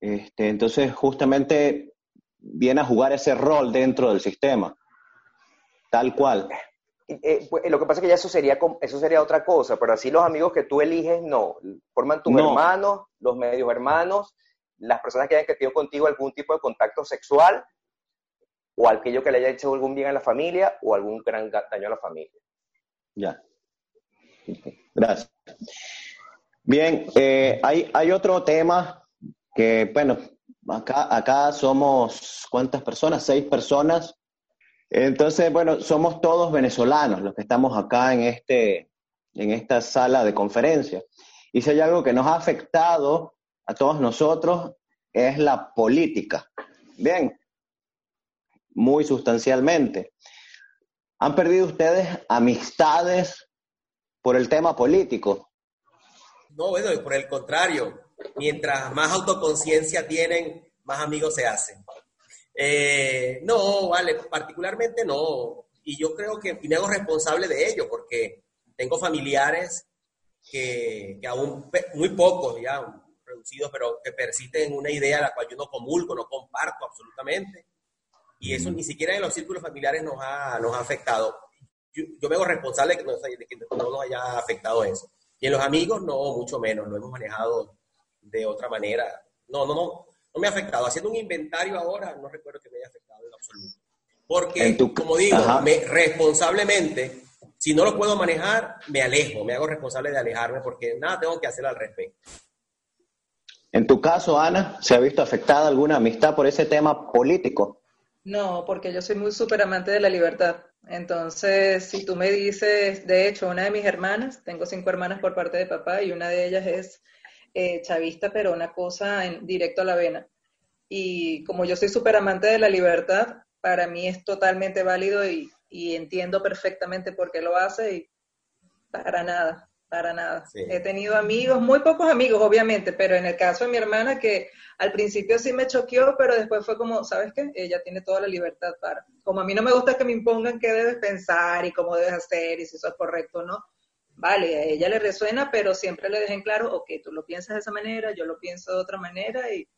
Este, entonces, justamente viene a jugar ese rol dentro del sistema, tal cual. Eh, pues, lo que pasa es que ya eso sería, eso sería otra cosa, pero así los amigos que tú eliges, no. Forman tus hermanos, los medios hermanos, las personas que hayan tenido contigo algún tipo de contacto sexual, o aquello que le haya hecho algún bien a la familia o algún gran daño a la familia. Ya. Gracias. Bien, eh, hay, hay otro tema que, bueno, acá, acá somos, ¿cuántas personas? Seis personas. Entonces, bueno, somos todos venezolanos los que estamos acá en, este, en esta sala de conferencia. Y si hay algo que nos ha afectado a todos nosotros es la política. Bien, muy sustancialmente. ¿Han perdido ustedes amistades por el tema político? No, bueno, por el contrario, mientras más autoconciencia tienen, más amigos se hacen. Eh, no, vale, particularmente no. Y yo creo que me hago responsable de ello, porque tengo familiares que, que aún, muy pocos ya, reducidos, pero que persisten en una idea a la cual yo no comulgo, no comparto absolutamente. Y eso ni siquiera en los círculos familiares nos ha, nos ha afectado. Yo, me hago responsable de que, no, nos haya afectado eso. Y en los amigos, no, mucho menos, lo hemos manejado de otra manera. No, no, no, no me ha afectado. Haciendo un inventario ahora, no recuerdo que me haya afectado en absoluto. Porque, como digo, me, responsablemente, si no lo puedo manejar, me alejo, me hago responsable de alejarme porque nada tengo que hacer al respecto. En tu caso, Ana, ¿se ha visto afectada alguna amistad por ese tema político? No, porque yo soy muy súper amante de la libertad. Entonces, si tú me dices, de hecho, una de mis hermanas, tengo cinco hermanas por parte de papá y una de ellas es eh, chavista, pero una cosa en, directo a la vena. Y como yo soy súper amante de la libertad, para mí es totalmente válido y, y, entiendo perfectamente por qué lo hace y para nada, para nada. He tenido amigos, muy pocos amigos, obviamente, pero en el caso de mi hermana, que al principio sí me choqueó, pero después fue como, ¿sabes qué? Ella tiene toda la libertad para. Como a mí no me gusta que me impongan qué debes pensar y cómo debes hacer y si eso es correcto o no. Vale, a ella le resuena, pero siempre le dejen claro, ok, tú lo piensas de esa manera, yo lo pienso de otra manera y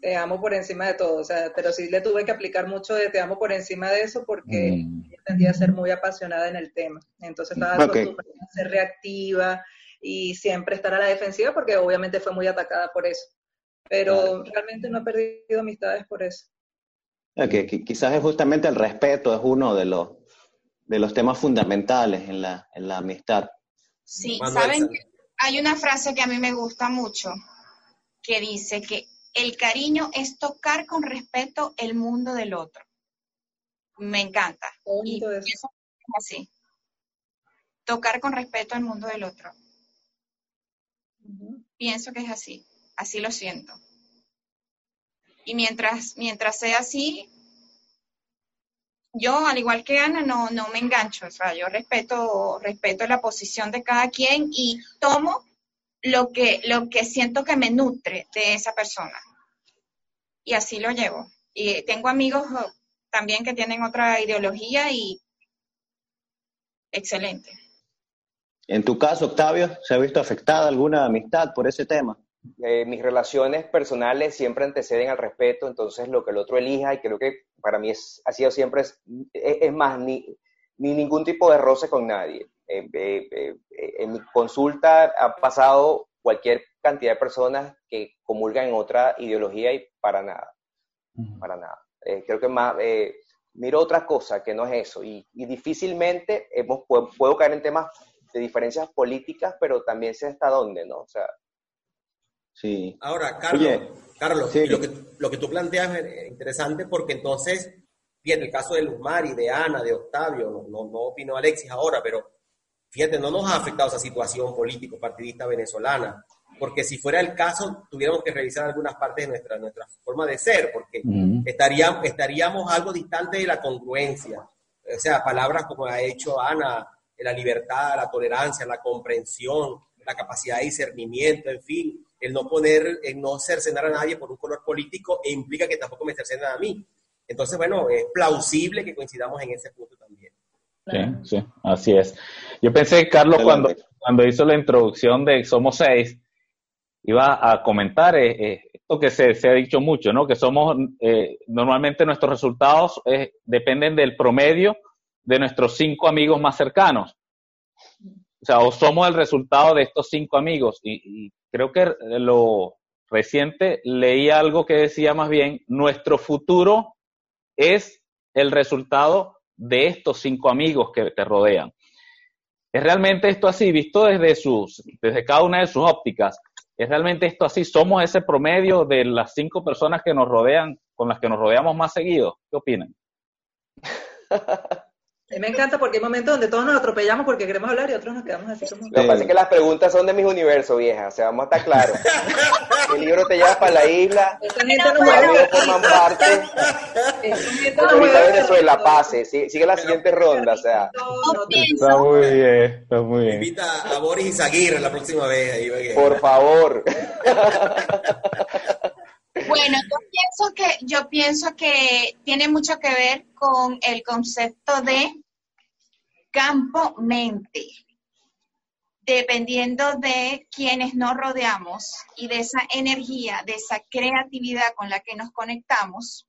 te amo por encima de todo. O sea, pero sí le tuve que aplicar mucho de te amo por encima de eso porque mm. Tendía a ser muy apasionada en el tema. Entonces estaba acostumbrada a ser reactiva y siempre estar a la defensiva porque obviamente fue muy atacada por eso. Pero realmente no he perdido amistades por eso. Okay, quizás es justamente el respeto, es uno de los, de los temas fundamentales en la, en la amistad. Sí, saben, hay una frase que a mí me gusta mucho que dice que el cariño es tocar con respeto el mundo del otro. Me encanta. Y eso así. Tocar con respeto el mundo del otro. Pienso que es así. Así lo siento. Y mientras, mientras sea así, yo, al igual que Ana, no, no me engancho. O sea, yo respeto, respeto la posición de cada quien y tomo lo que, lo que siento que me nutre de esa persona. Y así lo llevo. Y tengo amigos también que tienen otra ideología y excelente. En tu caso, Octavio, ¿se ha visto afectada alguna amistad por ese tema? Eh, mis relaciones personales siempre anteceden al respeto, entonces lo que el otro elija, y creo que para mí es, ha sido siempre, es, es más, ni, ni, ningún tipo de roce con nadie. Eh, eh, en mi consulta ha pasado cualquier cantidad de personas que comulgan en otra ideología y para nada, para nada. Creo que más, miro otra cosa que no es eso, y, y difícilmente hemos, puedo, puedo caer en temas de diferencias políticas, pero también sé hasta dónde, ¿no? O sea, Sí. Ahora, Carlos, Carlos lo, que, lo que tú planteas es interesante porque entonces, fíjate, el caso de Luzmari, de Ana, de Octavio, no, no, no opinó Alexis ahora, pero fíjate, no nos ha afectado esa situación político-partidista venezolana, porque si fuera el caso, tuviéramos que revisar algunas partes de nuestra, nuestra forma de ser, porque estaríamos, estaríamos algo distante de la congruencia. O sea, palabras como ha hecho Ana, la libertad, la tolerancia, la comprensión, la capacidad de discernimiento, en fin, el no poner, el no cercenar a nadie por un color político e implica que tampoco me cercenen a mí. Entonces, bueno, es plausible que coincidamos en ese punto también. Sí, sí, así es. Yo pensé, Carlos, cuando, cuando hizo la introducción de Somos Seis, iba a comentar eh, eh, esto que se, ha dicho mucho, ¿no? Que somos, eh, normalmente nuestros resultados dependen del promedio de nuestros cinco amigos más cercanos. O sea, o somos el resultado de estos cinco amigos. y creo que lo reciente leí algo que decía más bien, nuestro futuro es el resultado de estos cinco amigos que te rodean. ¿Es realmente esto así, visto desde, sus, desde cada una de sus ópticas? ¿Es realmente esto así? ¿Somos ese promedio de las cinco personas que nos rodean, con las que nos rodeamos más seguido? ¿Qué opinan? [laughs] A mí me encanta porque hay momentos donde todos nos atropellamos porque queremos hablar y otros nos quedamos así como... Lo que pasa es que las preguntas son de mis universos, vieja. O sea, vamos a estar claros. [laughs] El libro te lleva para la isla. Esa gente no mueve. forman parte. Esa gente no mueve. Venezuela, pase. Sigue, sigue la siguiente ronda. O sea, No, no te- pienso, Está muy bien, está muy bien. Invita a Boris Izaguirre la próxima vez. Ahí, por favor. Bueno, yo pienso que yo pienso que tiene mucho que ver con el concepto de campo-mente. Dependiendo de quienes nos rodeamos y de esa energía, de esa creatividad con la que nos conectamos,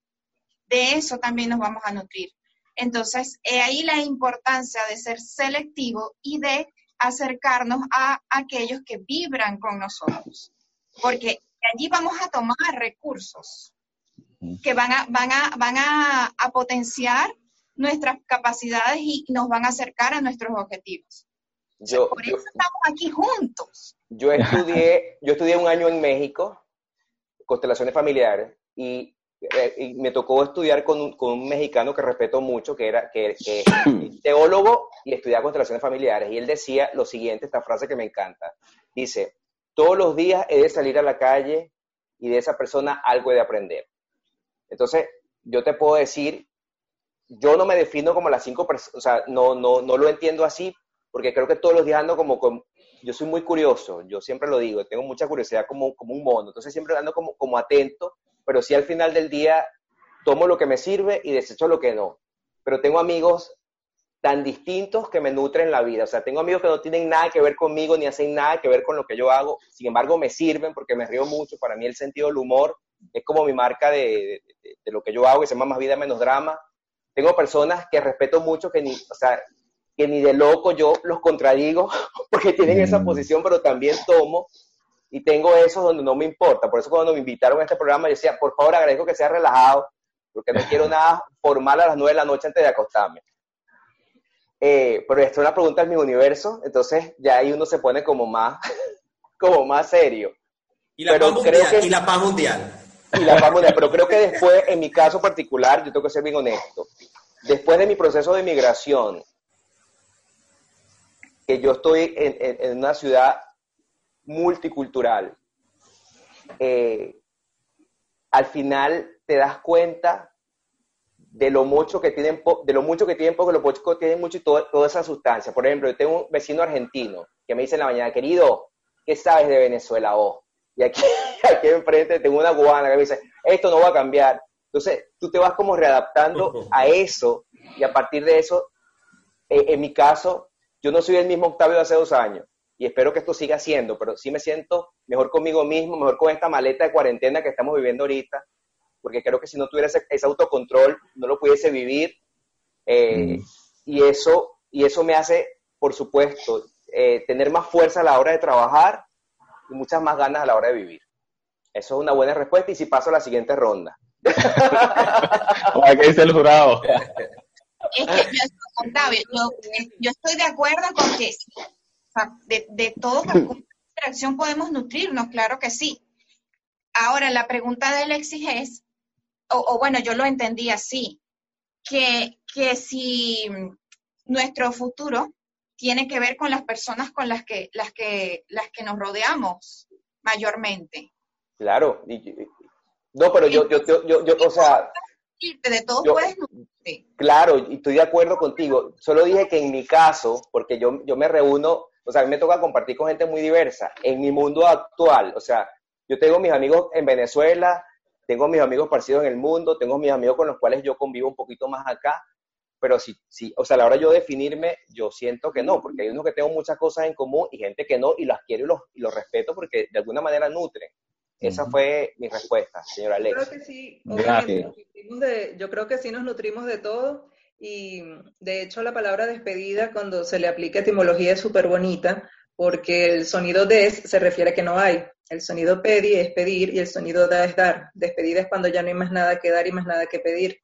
de eso también nos vamos a nutrir. Entonces, he ahí la importancia de ser selectivo y de acercarnos a aquellos que vibran con nosotros, porque allí vamos a tomar recursos que van a, van a, van a, a potenciar nuestras capacidades y nos van a acercar a nuestros objetivos. Yo, Por yo, eso estamos aquí juntos. yo estudié, yo estudié un año en México, constelaciones familiares, y, eh, y me tocó estudiar con un, con un mexicano que respeto mucho, que era que, que es [coughs] teólogo y estudiaba constelaciones familiares. Y él decía lo siguiente, esta frase que me encanta. Dice, todos los días he de salir a la calle y de esa persona algo he de aprender. Entonces, yo te puedo decir, yo no me defino como las cinco personas, o sea, no, no, no lo entiendo así, porque creo que todos los días ando como, con- yo soy muy curioso, yo siempre lo digo, tengo mucha curiosidad como, como un mono, entonces siempre ando como, como atento, pero sí al final del día tomo lo que me sirve y desecho lo que no. Pero tengo amigos tan distintos que me nutren la vida, o sea, tengo amigos que no tienen nada que ver conmigo ni hacen nada que ver con lo que yo hago, sin embargo me sirven porque me río mucho, para mí el sentido del humor es como mi marca de, de- de lo que yo hago, que se llama Más Vida Menos Drama. Tengo personas que respeto mucho, que ni, o sea, que ni de loco yo los contradigo, [laughs] porque tienen esa Mm. posición, pero también tomo, y tengo esos donde no me importa. Por eso cuando me invitaron a este programa, yo decía, por favor, agradezco que sea relajado, porque no quiero nada formal a las nueve de la noche antes de acostarme. Eh, pero esto es una pregunta en mi universo, entonces ya ahí uno se pone como más, [laughs] como más serio. Y la, pero paz creo mundial, que- y la paz mundial. Y la paz mundial. Pero creo que después, en mi caso particular, yo tengo que ser bien honesto. Después de mi proceso de migración, que yo estoy en, en- una ciudad multicultural, eh, al final te das cuenta de lo mucho que tienen, de lo mucho que tienen poco, de lo mucho que tienen mucho y todo- toda esa sustancia. Por ejemplo, yo tengo un vecino argentino que me dice en la mañana, querido, ¿qué sabes de Venezuela vos? Y aquí, [laughs] aquí enfrente tengo una cubana que me dice, esto no va a cambiar. Entonces, tú te vas como readaptando a [laughs] eso y a partir de eso, eh, en mi caso, yo no soy el mismo Octavio de hace dos años y espero que esto siga siendo, pero sí me siento mejor conmigo mismo, mejor con esta maleta de cuarentena que estamos viviendo ahorita, porque creo que si no tuviera ese, ese autocontrol, no lo pudiese vivir. eh, Mm. y, eso, y eso me hace, por supuesto, eh, tener más fuerza a la hora de trabajar muchas más ganas a la hora de vivir. Eso es una buena respuesta y si paso a la siguiente ronda. [laughs] Para que dice el jurado. Es que yo, Octavio, yo, yo estoy de acuerdo con que sí. O sea, de, de todo con interacción podemos nutrirnos, claro que sí. Ahora, la pregunta de Alexis es, o, o bueno, yo lo entendí así, que, que si nuestro futuro tiene que ver con las personas con las que, las que, las que nos rodeamos mayormente. Claro. no, pero yo, yo, yo, yo, o sea, de todo puedes. Claro, y estoy de acuerdo contigo. Solo dije que en mi caso, porque yo, yo me reúno, o sea, a mí me toca compartir con gente muy diversa. En mi mundo actual, o sea, yo tengo mis amigos en Venezuela, tengo mis amigos parecidos en el mundo, tengo mis amigos con los cuales yo convivo un poquito más acá, pero sí, sí, o sea, a la hora de yo definirme, yo siento que no, porque hay unos que tengo muchas cosas en común y gente que no, y las quiero y los, y los respeto porque de alguna manera nutren. Esa fue mi respuesta, señora Yo creo Alex. que sí, de- yo creo que sí nos nutrimos de todo y de hecho la palabra despedida cuando se le aplica etimología es súper bonita porque el sonido des se refiere a que no hay, el sonido pedi es pedir y el sonido da es dar, despedida es cuando ya no hay más nada que dar y más nada que pedir.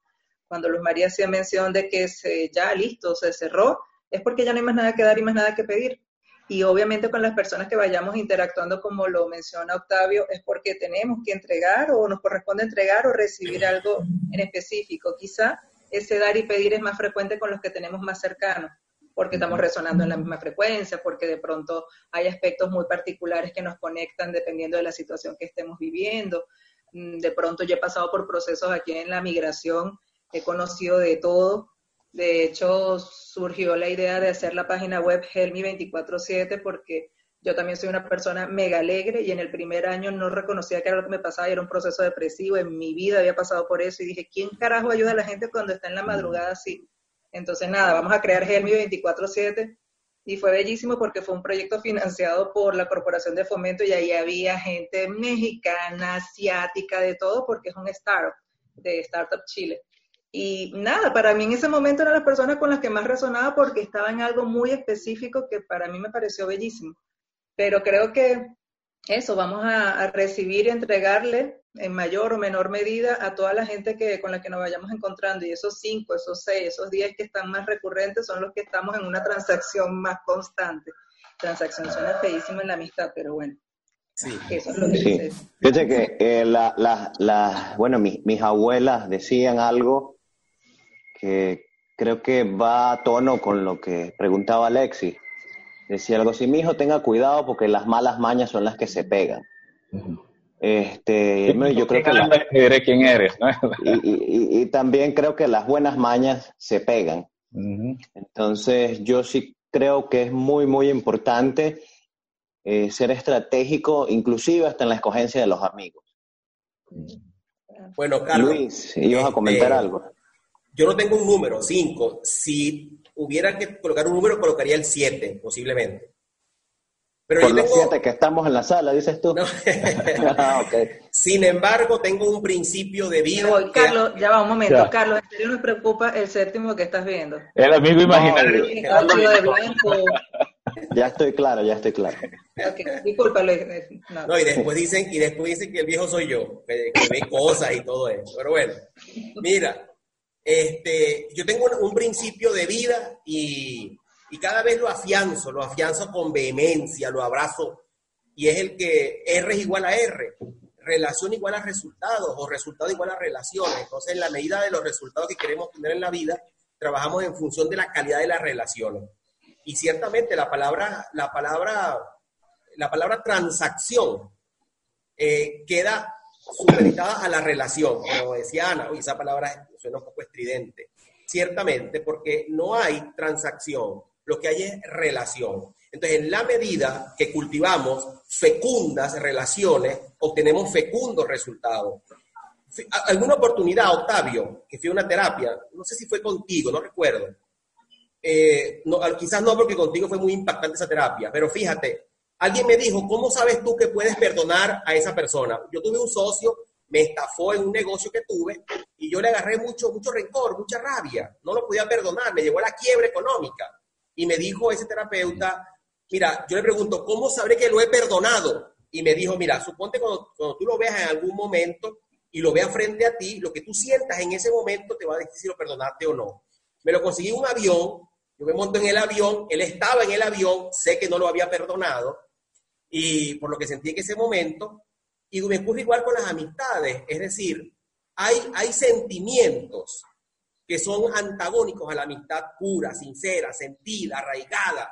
Cuando Luz María hacía mención de que se, ya listo, se cerró, es porque ya no hay más nada que dar y más nada que pedir. Y obviamente con las personas que vayamos interactuando, como lo menciona Octavio, es porque tenemos que entregar o nos corresponde entregar o recibir algo en específico. Quizá ese dar y pedir es más frecuente con los que tenemos más cercanos, porque estamos resonando en la misma frecuencia, porque de pronto hay aspectos muy particulares que nos conectan dependiendo de la situación que estemos viviendo. Mm, de pronto yo he pasado por procesos aquí en la migración, he conocido de todo. De hecho, surgió la idea de hacer la página web Helmi 24/7 porque yo también soy una persona mega alegre y en el primer año no reconocía que era lo que me pasaba y era un proceso depresivo. En mi vida había pasado por eso y dije, ¿quién carajo ayuda a la gente cuando está en la madrugada así? Entonces, nada, vamos a crear Helmi 24-7 y fue bellísimo porque fue un proyecto financiado por la Corporación de Fomento y ahí había gente mexicana, asiática, de todo, porque es un startup de Startup Chile. Y nada, para mí en ese momento eran las personas con las que más resonaba porque estaba en algo muy específico que para mí me pareció bellísimo. Pero creo que eso, vamos a, recibir y entregarle en mayor o menor medida a toda la gente que, con la que nos vayamos encontrando. Y esos cinco, esos seis, esos diez que están más recurrentes son los que estamos en una transacción más constante. Transacción suena feísimo en la amistad, pero bueno. Sí. Eso es lo que sí. Fíjate que eh, la, la, bueno, mis abuelas decían algo que creo que va a tono con lo que preguntaba Alexis decía algo así, mi hijo tenga cuidado porque las malas mañas son las que se pegan. Este, yo creo que quién eres, y, también creo que las buenas mañas se pegan. Entonces, yo sí creo que es muy, muy importante eh, ser estratégico, inclusive hasta en la escogencia de los amigos. Bueno, Carlos. Luis, ibas a comentar este, algo. Yo no tengo un número, cinco. Si hubiera que colocar un número, colocaría el 7, posiblemente. Pero Por los 7 que estamos en la sala, dices tú. [laughs] Ah, Sin embargo, tengo un principio de vida. Carlos, ya va un momento. Carlos, ¿en serio nos preocupa el séptimo que estás viendo? El amigo imaginario. [laughs] ya estoy claro, ya estoy claro. Okay, disculpa, Luis. No. y después dicen, y después dicen que el viejo soy yo, que ve cosas y todo eso. Pero bueno, mira, este, yo tengo un, principio de vida y, cada vez lo afianzo, lo afianzo con vehemencia, lo abrazo, y es el que R es igual a R, relación igual a resultados o resultado igual a relaciones. Entonces, en la medida de los resultados que queremos tener en la vida, trabajamos en función de la calidad de las relaciones. Y ciertamente la palabra, la palabra, la palabra transacción eh, queda supeditada a la relación. Como decía Ana, esa palabra suena un poco estridente. Ciertamente, porque no hay transacción, lo que hay es relación. Entonces, en la medida que cultivamos fecundas relaciones, obtenemos fecundos resultados. Alguna oportunidad, Octavio, que fui a una terapia, no sé si fue contigo, no recuerdo. Eh, no, quizás no porque contigo fue muy impactante esa terapia, pero fíjate, alguien me dijo, ¿cómo sabes tú que puedes perdonar a esa persona? Yo tuve un socio me estafó en un negocio que tuve y yo le agarré mucho, mucho rencor, mucha rabia, no lo podía perdonar, me llevó a la quiebra económica. Y me dijo ese terapeuta, mira, yo le pregunto, ¿cómo sabré que lo he perdonado? Y me dijo, mira, suponte cuando, cuando tú lo veas en algún momento y lo veas frente a ti, lo que tú sientas en ese momento te va a decir si lo perdonaste o no. Me lo conseguí en un avión, yo me monto en el avión, él estaba en el avión, sé que no lo había perdonado, y por lo que sentí en ese momento, y me ocurre igual con las amistades, es decir, hay, hay sentimientos que son antagónicos a la amistad pura, sincera, sentida, arraigada.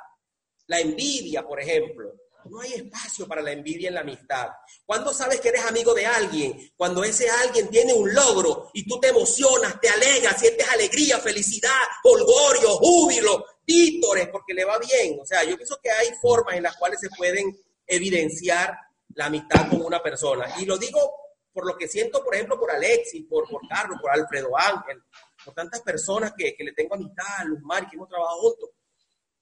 La envidia, por ejemplo. No hay espacio para la envidia en la amistad. ¿Cuándo sabes que eres amigo de alguien? Cuando ese alguien tiene un logro y tú te emocionas, te alegras, sientes alegría, felicidad, holgorio, júbilo, vítores, porque le va bien. O sea, yo pienso que hay formas en las cuales se pueden evidenciar la amistad con una persona. Y lo digo por lo que siento, por ejemplo, por Alexis, por, por Carlos, por Alfredo Ángel, por tantas personas que, que le tengo amistad, Luz Mar, que hemos trabajado juntos,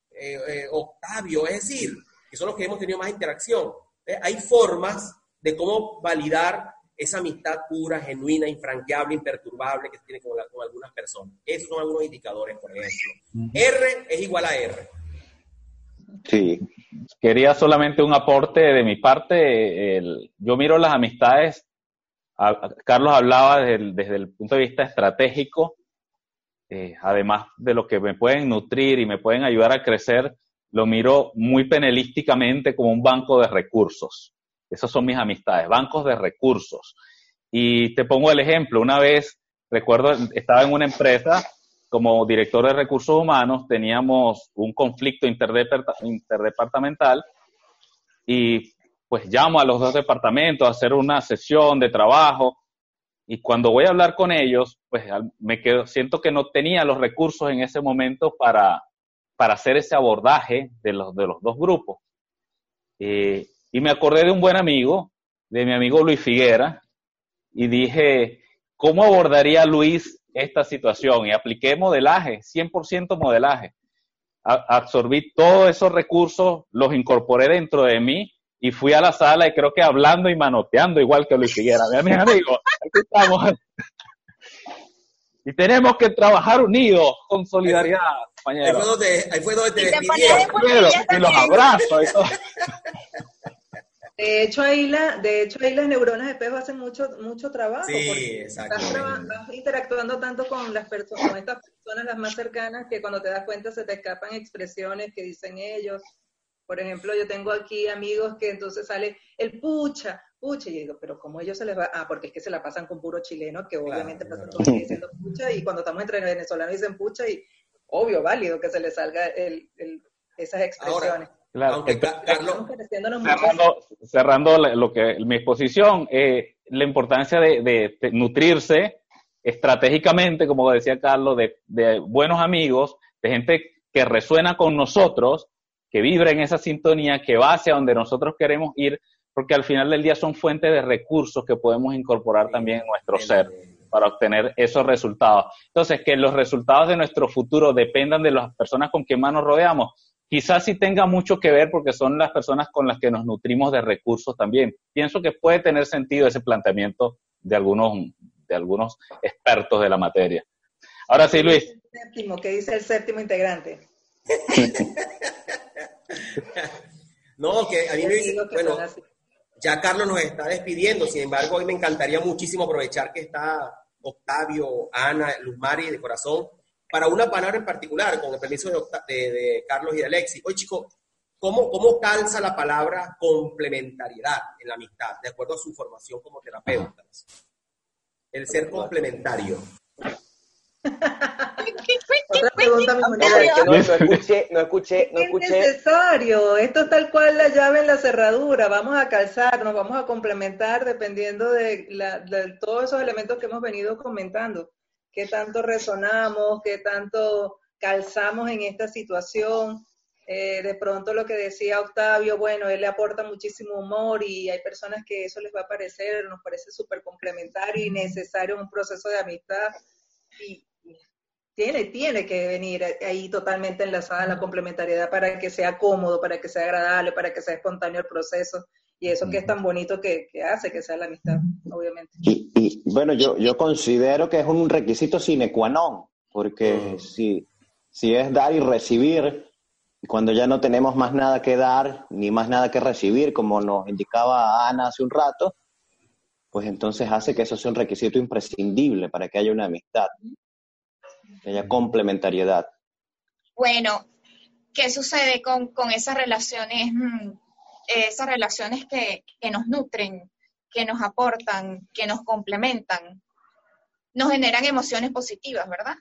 eh, eh, Octavio, es decir, que son los que hemos tenido más interacción. Eh, hay formas de cómo validar esa amistad pura, genuina, infranqueable, imperturbable que se tiene con, con algunas personas. Esos son algunos indicadores, por ejemplo. R es igual a R. Sí. Quería solamente un aporte de mi parte. yo miro las amistades, Carlos hablaba desde el, punto de vista estratégico, eh, además de lo que me pueden nutrir y me pueden ayudar a crecer, lo miro muy penelísticamente como un banco de recursos. Esos son mis amistades, bancos de recursos. Y te pongo el ejemplo, una vez recuerdo, estaba en una empresa como director de recursos humanos, teníamos un conflicto interdepartamental y pues llamo a los dos departamentos a hacer una sesión de trabajo y cuando voy a hablar con ellos, pues me quedo, siento que no tenía los recursos en ese momento para, para hacer ese abordaje de los, de los dos grupos. Eh, y me acordé de un buen amigo, de mi amigo Luis Figuera, y dije, ¿cómo abordaría Luis esta situación? Y apliqué modelaje, 100% modelaje. absorbí todos esos recursos, los incorporé dentro de mí y fui a la sala y creo que hablando y manoteando igual que Luis Figuera. Mis amigos, aquí estamos. Y tenemos que trabajar unidos, con solidaridad, compañeros. Ahí fue donde, ahí fue donde te, y los abrazos y todo. De hecho, ahí la, de hecho, ahí las neuronas de espejo hacen mucho, mucho trabajo. Sí, exacto. Estás, interactuando tanto con las personas, con estas personas las más cercanas, que cuando te das cuenta se te escapan expresiones que dicen ellos. Por ejemplo, yo tengo aquí amigos que entonces sale el pucha, pucha, y yo digo, pero ¿cómo ellos se les va? Ah, porque es que se la pasan con puro chileno, que obviamente pasan todo diciendo pucha, y cuando estamos entre venezolanos dicen pucha, y obvio, válido que se les salga el, esas expresiones. Claro, cerrando, lo que mi exposición, eh, la importancia de, nutrirse estratégicamente, como decía Carlos, de, buenos amigos, de gente que resuena con nosotros, que vibra en esa sintonía, que va hacia donde nosotros queremos ir, porque al final del día son fuentes de recursos que podemos incorporar también en nuestro ser para obtener esos resultados. Entonces, que los resultados de nuestro futuro dependan de las personas con quien más nos rodeamos, quizás sí tenga mucho que ver porque son las personas con las que nos nutrimos de recursos también. Pienso que puede tener sentido ese planteamiento de algunos, de algunos expertos de la materia. Ahora sí, Luis. Séptimo, ¿qué dice el séptimo integrante? [laughs] no, que a mí me bueno, ya Carlos nos está despidiendo, sin embargo, hoy me encantaría muchísimo aprovechar que está Octavio, Ana, Luz Mari de corazón para una palabra en particular, con el permiso de, Carlos y de Alexis. Oye, chicos, ¿cómo, ¿cómo calza la palabra complementariedad en la amistad, de acuerdo a su formación como terapeutas? El ser complementario. Otra pregunta no, no, escuché, no escuché, no escuché. Es necesario, esto es tal cual la llave en la cerradura, vamos a calzar, nos vamos a complementar dependiendo de, de todos esos elementos que hemos venido comentando qué tanto resonamos, qué tanto calzamos en esta situación. Eh, de pronto lo que decía Octavio, bueno, él le aporta muchísimo humor y hay personas que eso les va a parecer, nos parece súper complementario y necesario en un proceso de amistad. Y tiene, tiene que venir ahí totalmente enlazada la complementariedad para que sea cómodo, para que sea agradable, para que sea espontáneo el proceso y eso que es tan bonito que, hace que sea la amistad, obviamente. Y, bueno, yo, yo considero que es un requisito sine qua non, porque si, si es dar y recibir, cuando ya no tenemos más nada que dar ni más nada que recibir, como nos indicaba Ana hace un rato, pues entonces hace que eso sea un requisito imprescindible para que haya una amistad, que haya complementariedad. Bueno, ¿qué sucede con, con esas relaciones? Mm, esas relaciones que, nos nutren, que nos aportan, que nos complementan, nos generan emociones positivas, ¿verdad?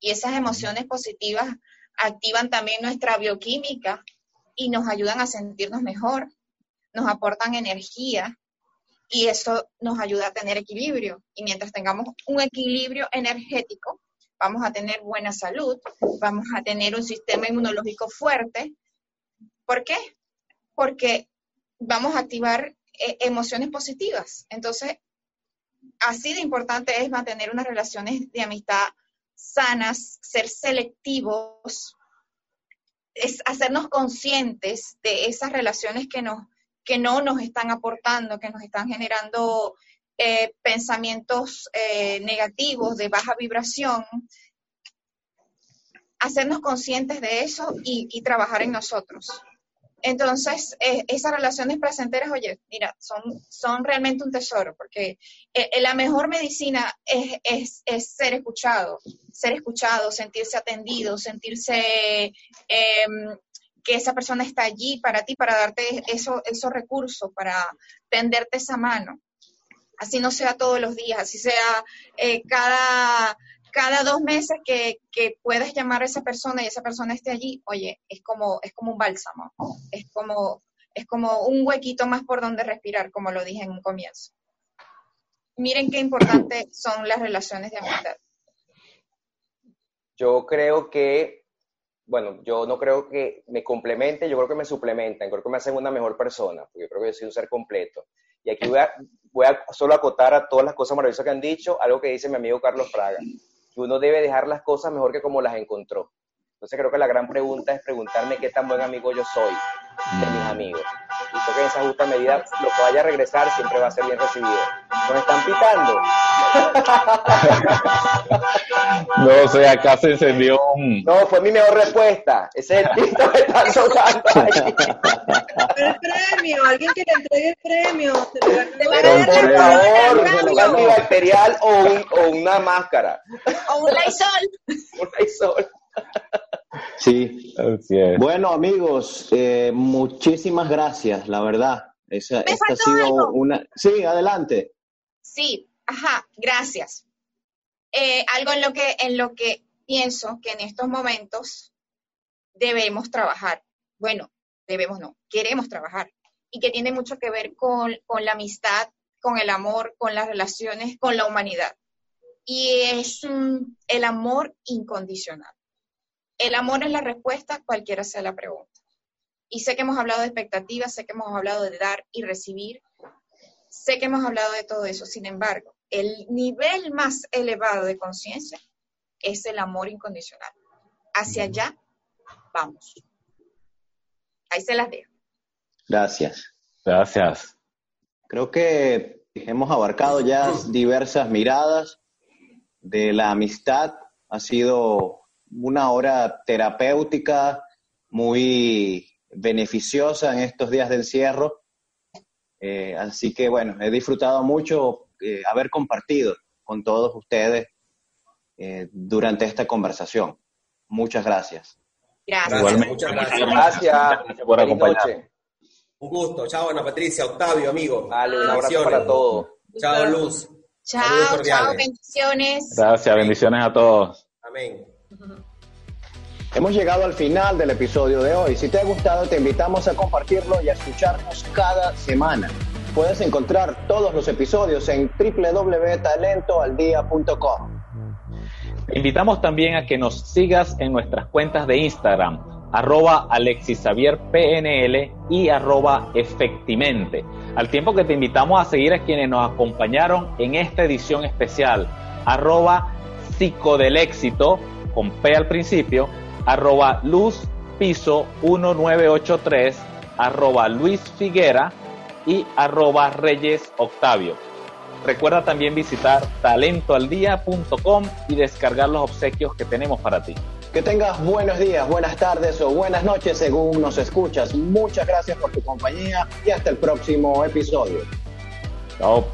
Y esas emociones positivas activan también nuestra bioquímica y nos ayudan a sentirnos mejor, nos aportan energía y eso nos ayuda a tener equilibrio. Y mientras tengamos un equilibrio energético, vamos a tener buena salud, vamos a tener un sistema inmunológico fuerte. ¿Por qué? Porque vamos a activar eh, emociones positivas. Entonces, así de importante es mantener unas relaciones de amistad sanas, ser selectivos, hacernos conscientes de esas relaciones que no nos están aportando, que nos están generando eh, pensamientos eh, negativos, de baja vibración, hacernos conscientes de eso y trabajar en nosotros. Entonces, eh, esas relaciones placenteras, oye, mira, son, son realmente un tesoro, porque eh, eh, la mejor medicina es, ser escuchado, ser escuchado, sentirse atendido, sentirse em, que esa persona está allí para ti, para darte esos recursos, para tenderte esa mano. Así no sea todos los días, así sea cada, cada dos meses que, puedas llamar a esa persona y esa persona esté allí, oye, es como, es como un bálsamo, es como, es como un huequito más por donde respirar, como lo dije en un comienzo. Miren qué importantes son las relaciones de amistad. Yo creo que, bueno, yo no creo que me complemente, yo creo que me suplementan, creo que me hacen una mejor persona, porque yo creo que yo soy un ser completo. Y aquí voy a, voy a solo acotar a todas las cosas maravillosas que han dicho, algo que dice mi amigo Carlos Fraga, que uno debe dejar las cosas mejor que como las encontró. Entonces creo que la gran pregunta es preguntarme qué tan buen amigo yo soy de mis amigos. Y creo que en esa justa medida lo que vaya a regresar siempre va a ser bien recibido. Nos están pitando. [laughs] No sé, acá se encendió un... No, fue mi mejor respuesta. Ese es el pito que están tocando ahí. El premio, alguien que le entregue el premio. Se le gana Te va a por favor, se gana antibacterial o, un- o una máscara. O un Lysol. Un Lysol. Sí. Así es. Bueno, amigos, eh, muchísimas gracias, la verdad. Esa, Me esta ha sido algo. una... Sí, adelante. Sí, ajá, gracias. Eh, algo en lo que, en lo que pienso que en estos momentos debemos trabajar. Bueno, debemos no, queremos trabajar. Y que tiene mucho que ver con, con la amistad, con el amor, con las relaciones, con la humanidad. Y es el amor incondicional. El amor es la respuesta, cualquiera sea la pregunta. Y sé que hemos hablado de expectativas, sé que hemos hablado de dar y recibir, sé que hemos hablado de todo eso. Sin embargo, el nivel más elevado de conciencia es el amor incondicional. Hacia allá vamos. Ahí se las dejo. Gracias. Gracias. Creo que hemos abarcado ya diversas miradas de la amistad. Ha sido una hora terapéutica muy beneficiosa en estos días de encierro. Eh, así que bueno, he disfrutado mucho eh, haber compartido con todos ustedes eh, durante esta conversación. Muchas gracias. Gracias. Igualmente. Muchas gracias. Gracias. Gracias por acompañarnos. Un gusto. Chao, Ana Patricia, Octavio, amigo. Dale, un abrazo para todos. Chao, Luz. Chao, chao, bendiciones. Gracias, bendiciones a todos. Amén. [laughs] Hemos llegado al final del episodio de hoy. Si te ha gustado, te invitamos a compartirlo y a escucharnos cada semana. Puedes encontrar todos los episodios en www.talentoaldía.com. Te invitamos también a que nos sigas en nuestras cuentas de Instagram, arroba alexisavierpnl y arroba efectivamente. Al tiempo que te invitamos a seguir a quienes nos acompañaron en esta edición especial, arroba con P al principio, arroba luz piso 1983, arroba Luis Figuera y arroba Reyes Octavio. Recuerda también visitar talentoaldía.com y descargar los obsequios que tenemos para ti. Que tengas buenos días, buenas tardes o buenas noches según nos escuchas. Muchas gracias por tu compañía y hasta el próximo episodio. Chao.